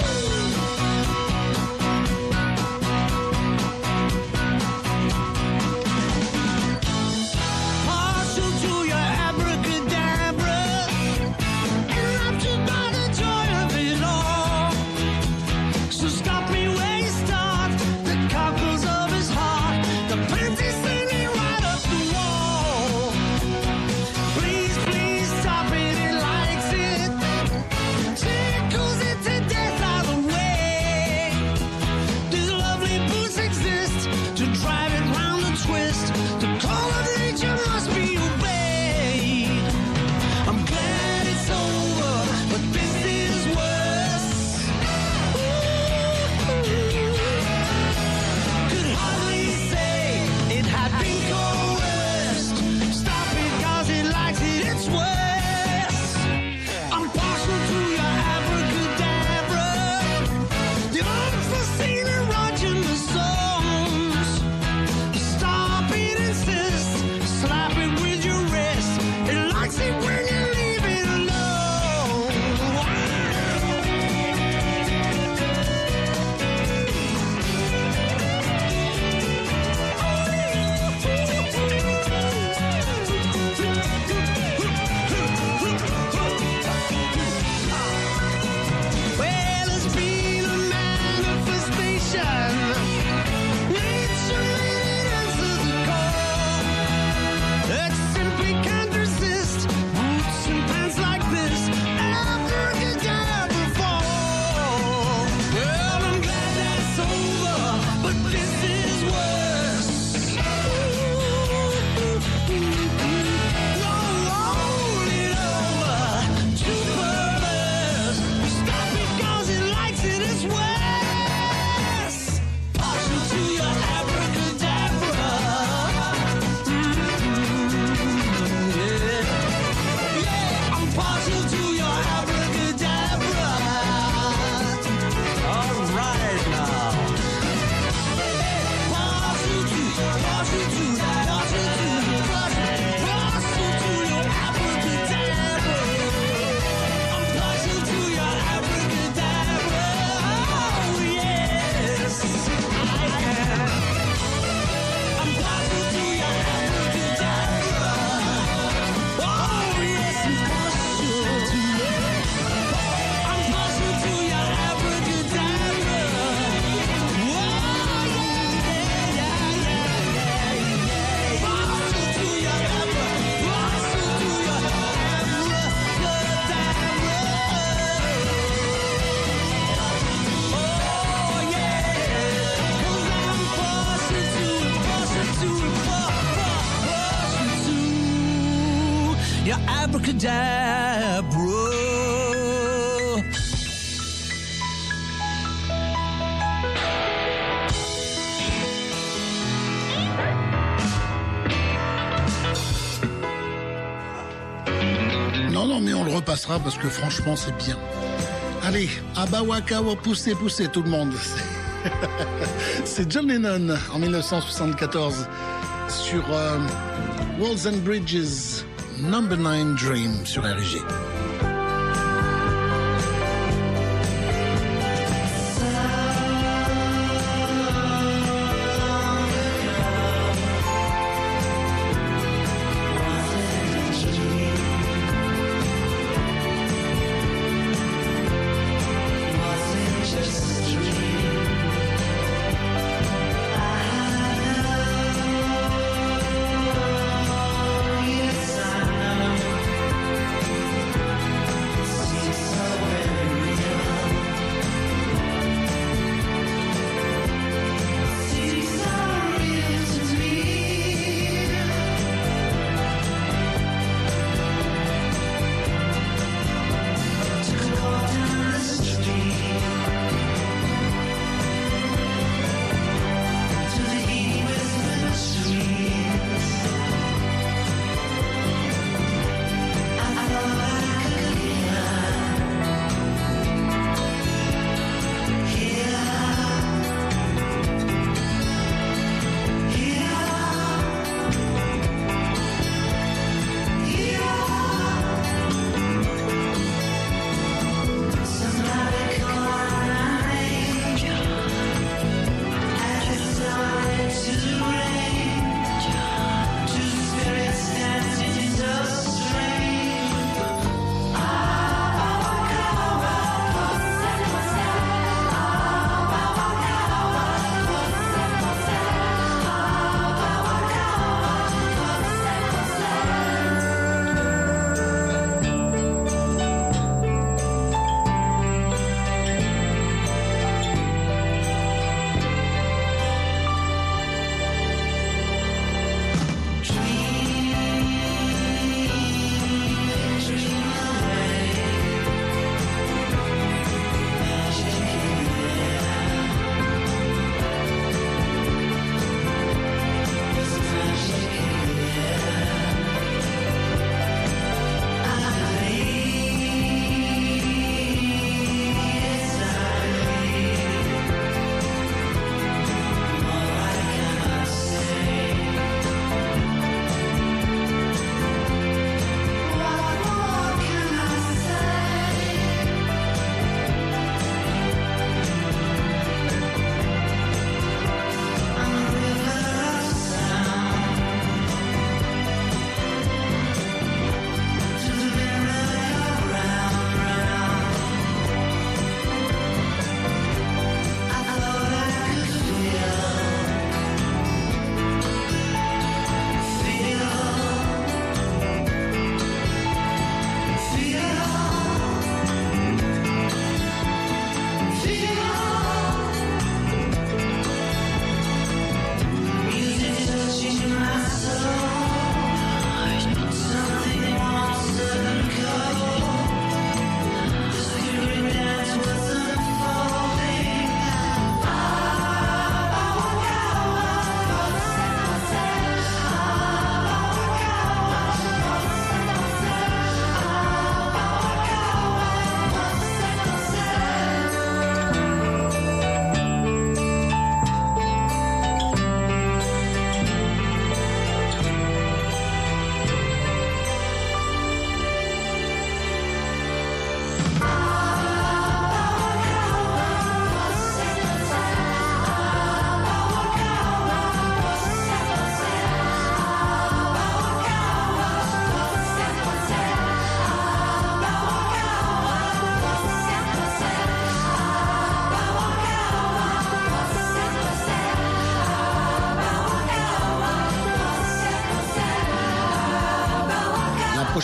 Partial parce que franchement, c'est bien. Allez, Abawaka wa poussez, poussez tout le monde. (laughs) C'est John Lennon en 1974 sur euh, Walls and Bridges, Number 9 Dream sur RG.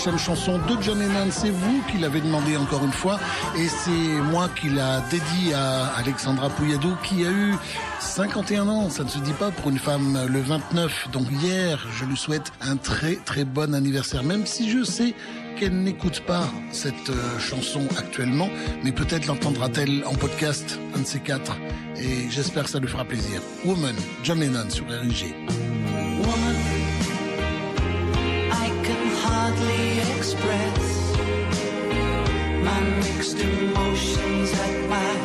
prochaine chanson de John Lennon. C'est vous qui l'avez demandé encore une fois. Et c'est moi qui l'a dédié à Alexandra Pouilladou qui a eu 51 ans. Ça ne se dit pas pour une femme le 29. Donc hier, je lui souhaite un très très bon anniversaire. Même si je sais qu'elle n'écoute pas cette euh, chanson actuellement, mais peut-être l'entendra-t-elle en podcast, un de ces quatre. Et j'espère que ça lui fera plaisir. Woman, John Lennon sur RIG. only express. My mixed emotions at my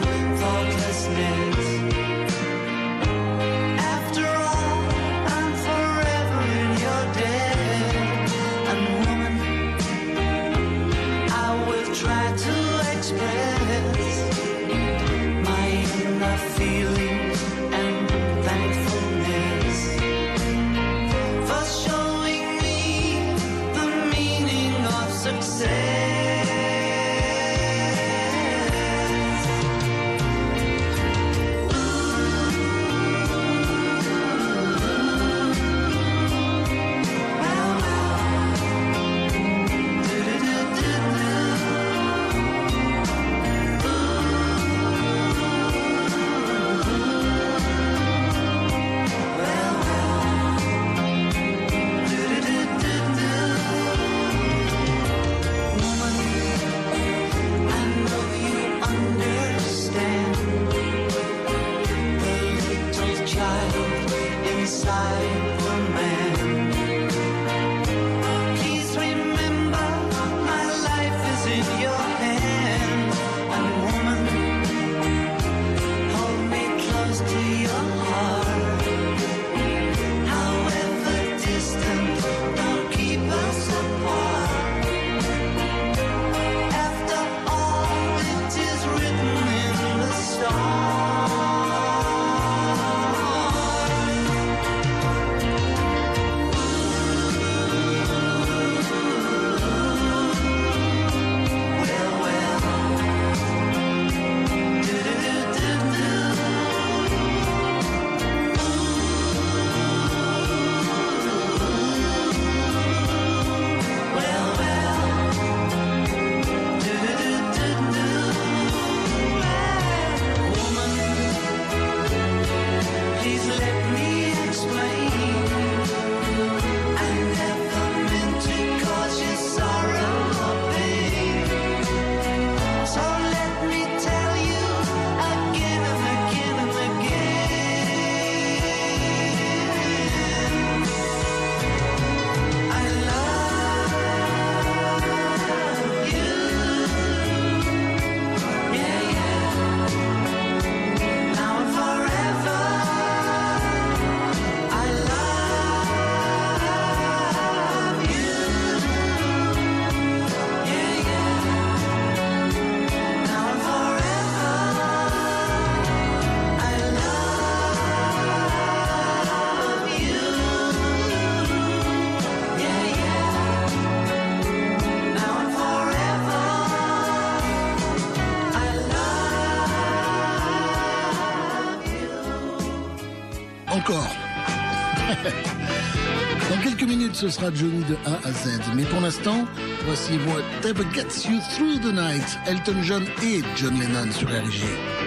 ce sera Johnny de A à Z. Mais pour l'instant, voici Whatever Gets You Through the Night, Elton John et John Lennon sur RG.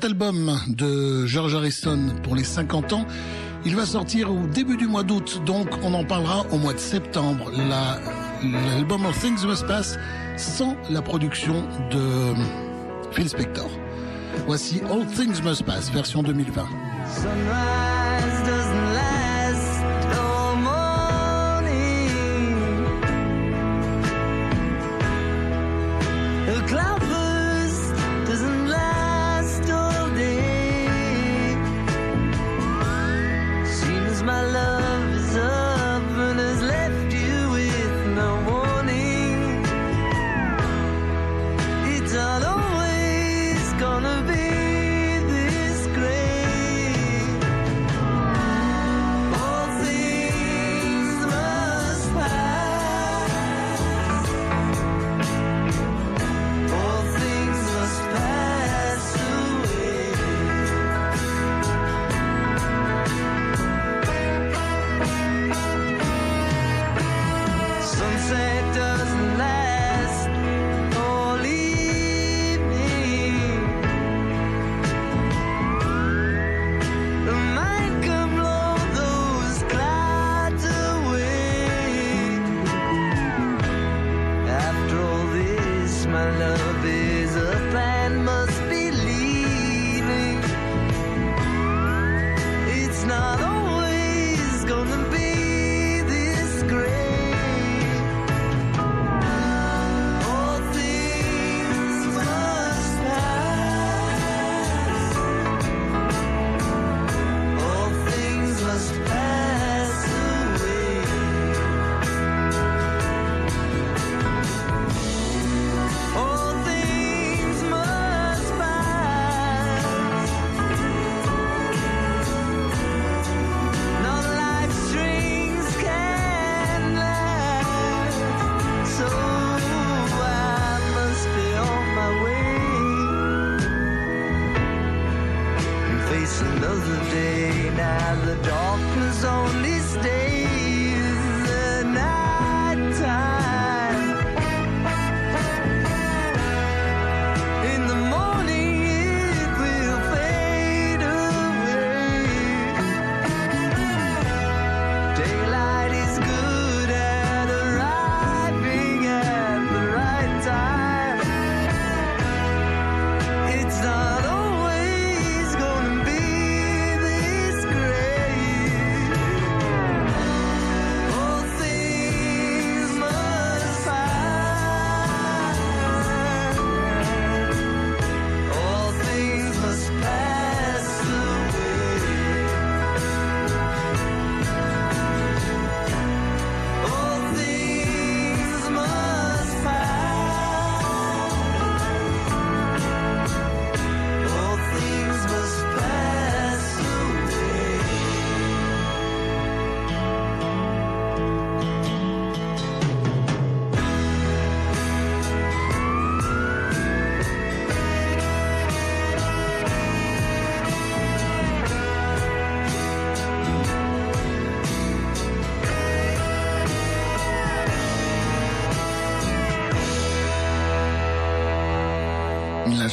cet album de George Harrison pour les 50 ans, il va sortir au début du mois d'août, donc on en parlera au mois de septembre. L'album All Things Must Pass sans la production de Phil Spector. Voici All Things Must Pass, version 2020.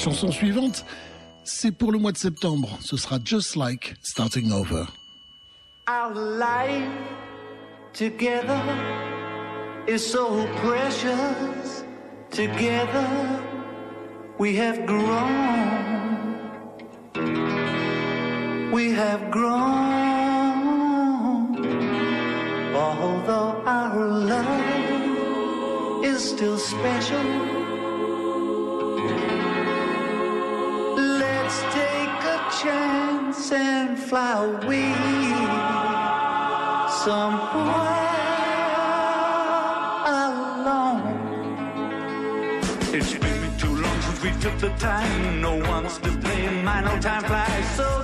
chanson suivante, c'est pour le mois de septembre. Ce sera Just Like Starting Over. Our life together is so precious. Together we have grown. We have grown. Although our love is still special. took the time, no one's to blame. My, no time flies so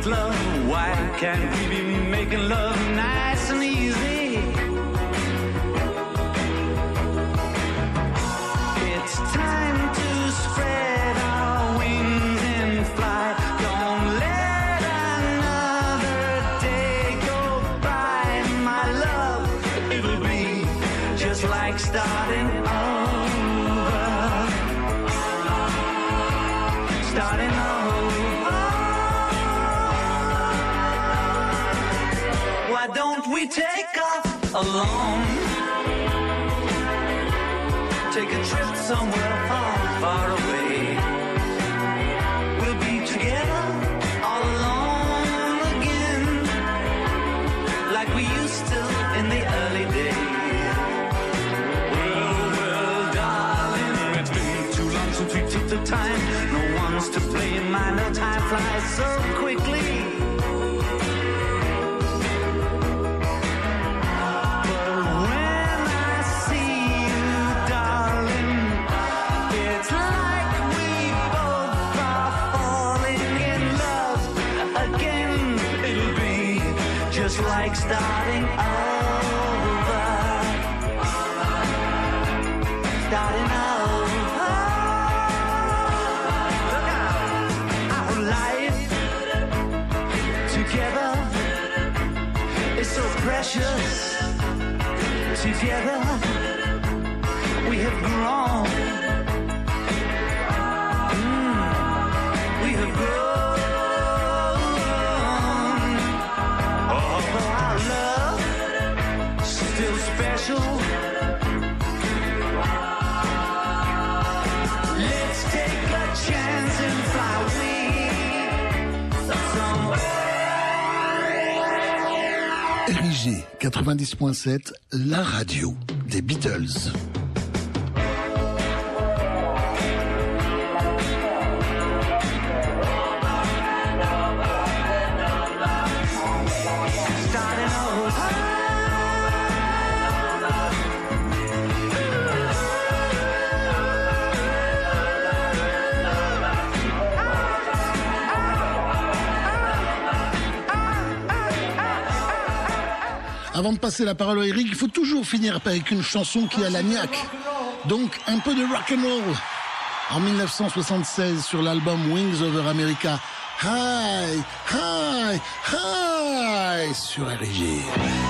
get love? Why can't we be making love nice alone? Take a trip somewhere far, far away. We'll be together all alone again, like we used to in the early days. Well, well, darling, it's been too long since we took the time. No one's to blame. I know time flies so quickly. Precious. Together we have grown. Mm, we have grown. Our love still special. 90.7, la radio des Beatles. Passer la parole à Eric, il faut toujours finir avec une chanson qui a la niaque. Donc un peu de rock and roll. En 1976 sur l'album Wings Over America. Hi, hi, hi sur RIG.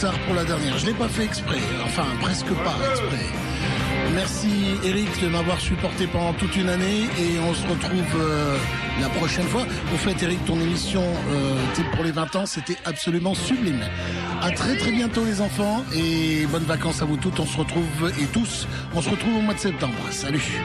Retard pour la dernière. Je l'ai pas fait exprès, enfin presque pas exprès. Merci Eric de m'avoir supporté pendant toute une année et on se retrouve euh, la prochaine fois. Au fait Eric, ton émission euh, pour les 20 ans, c'était absolument sublime. À très très bientôt les enfants et bonnes vacances à vous toutes. On se retrouve et tous, on se retrouve au mois de septembre. Salut.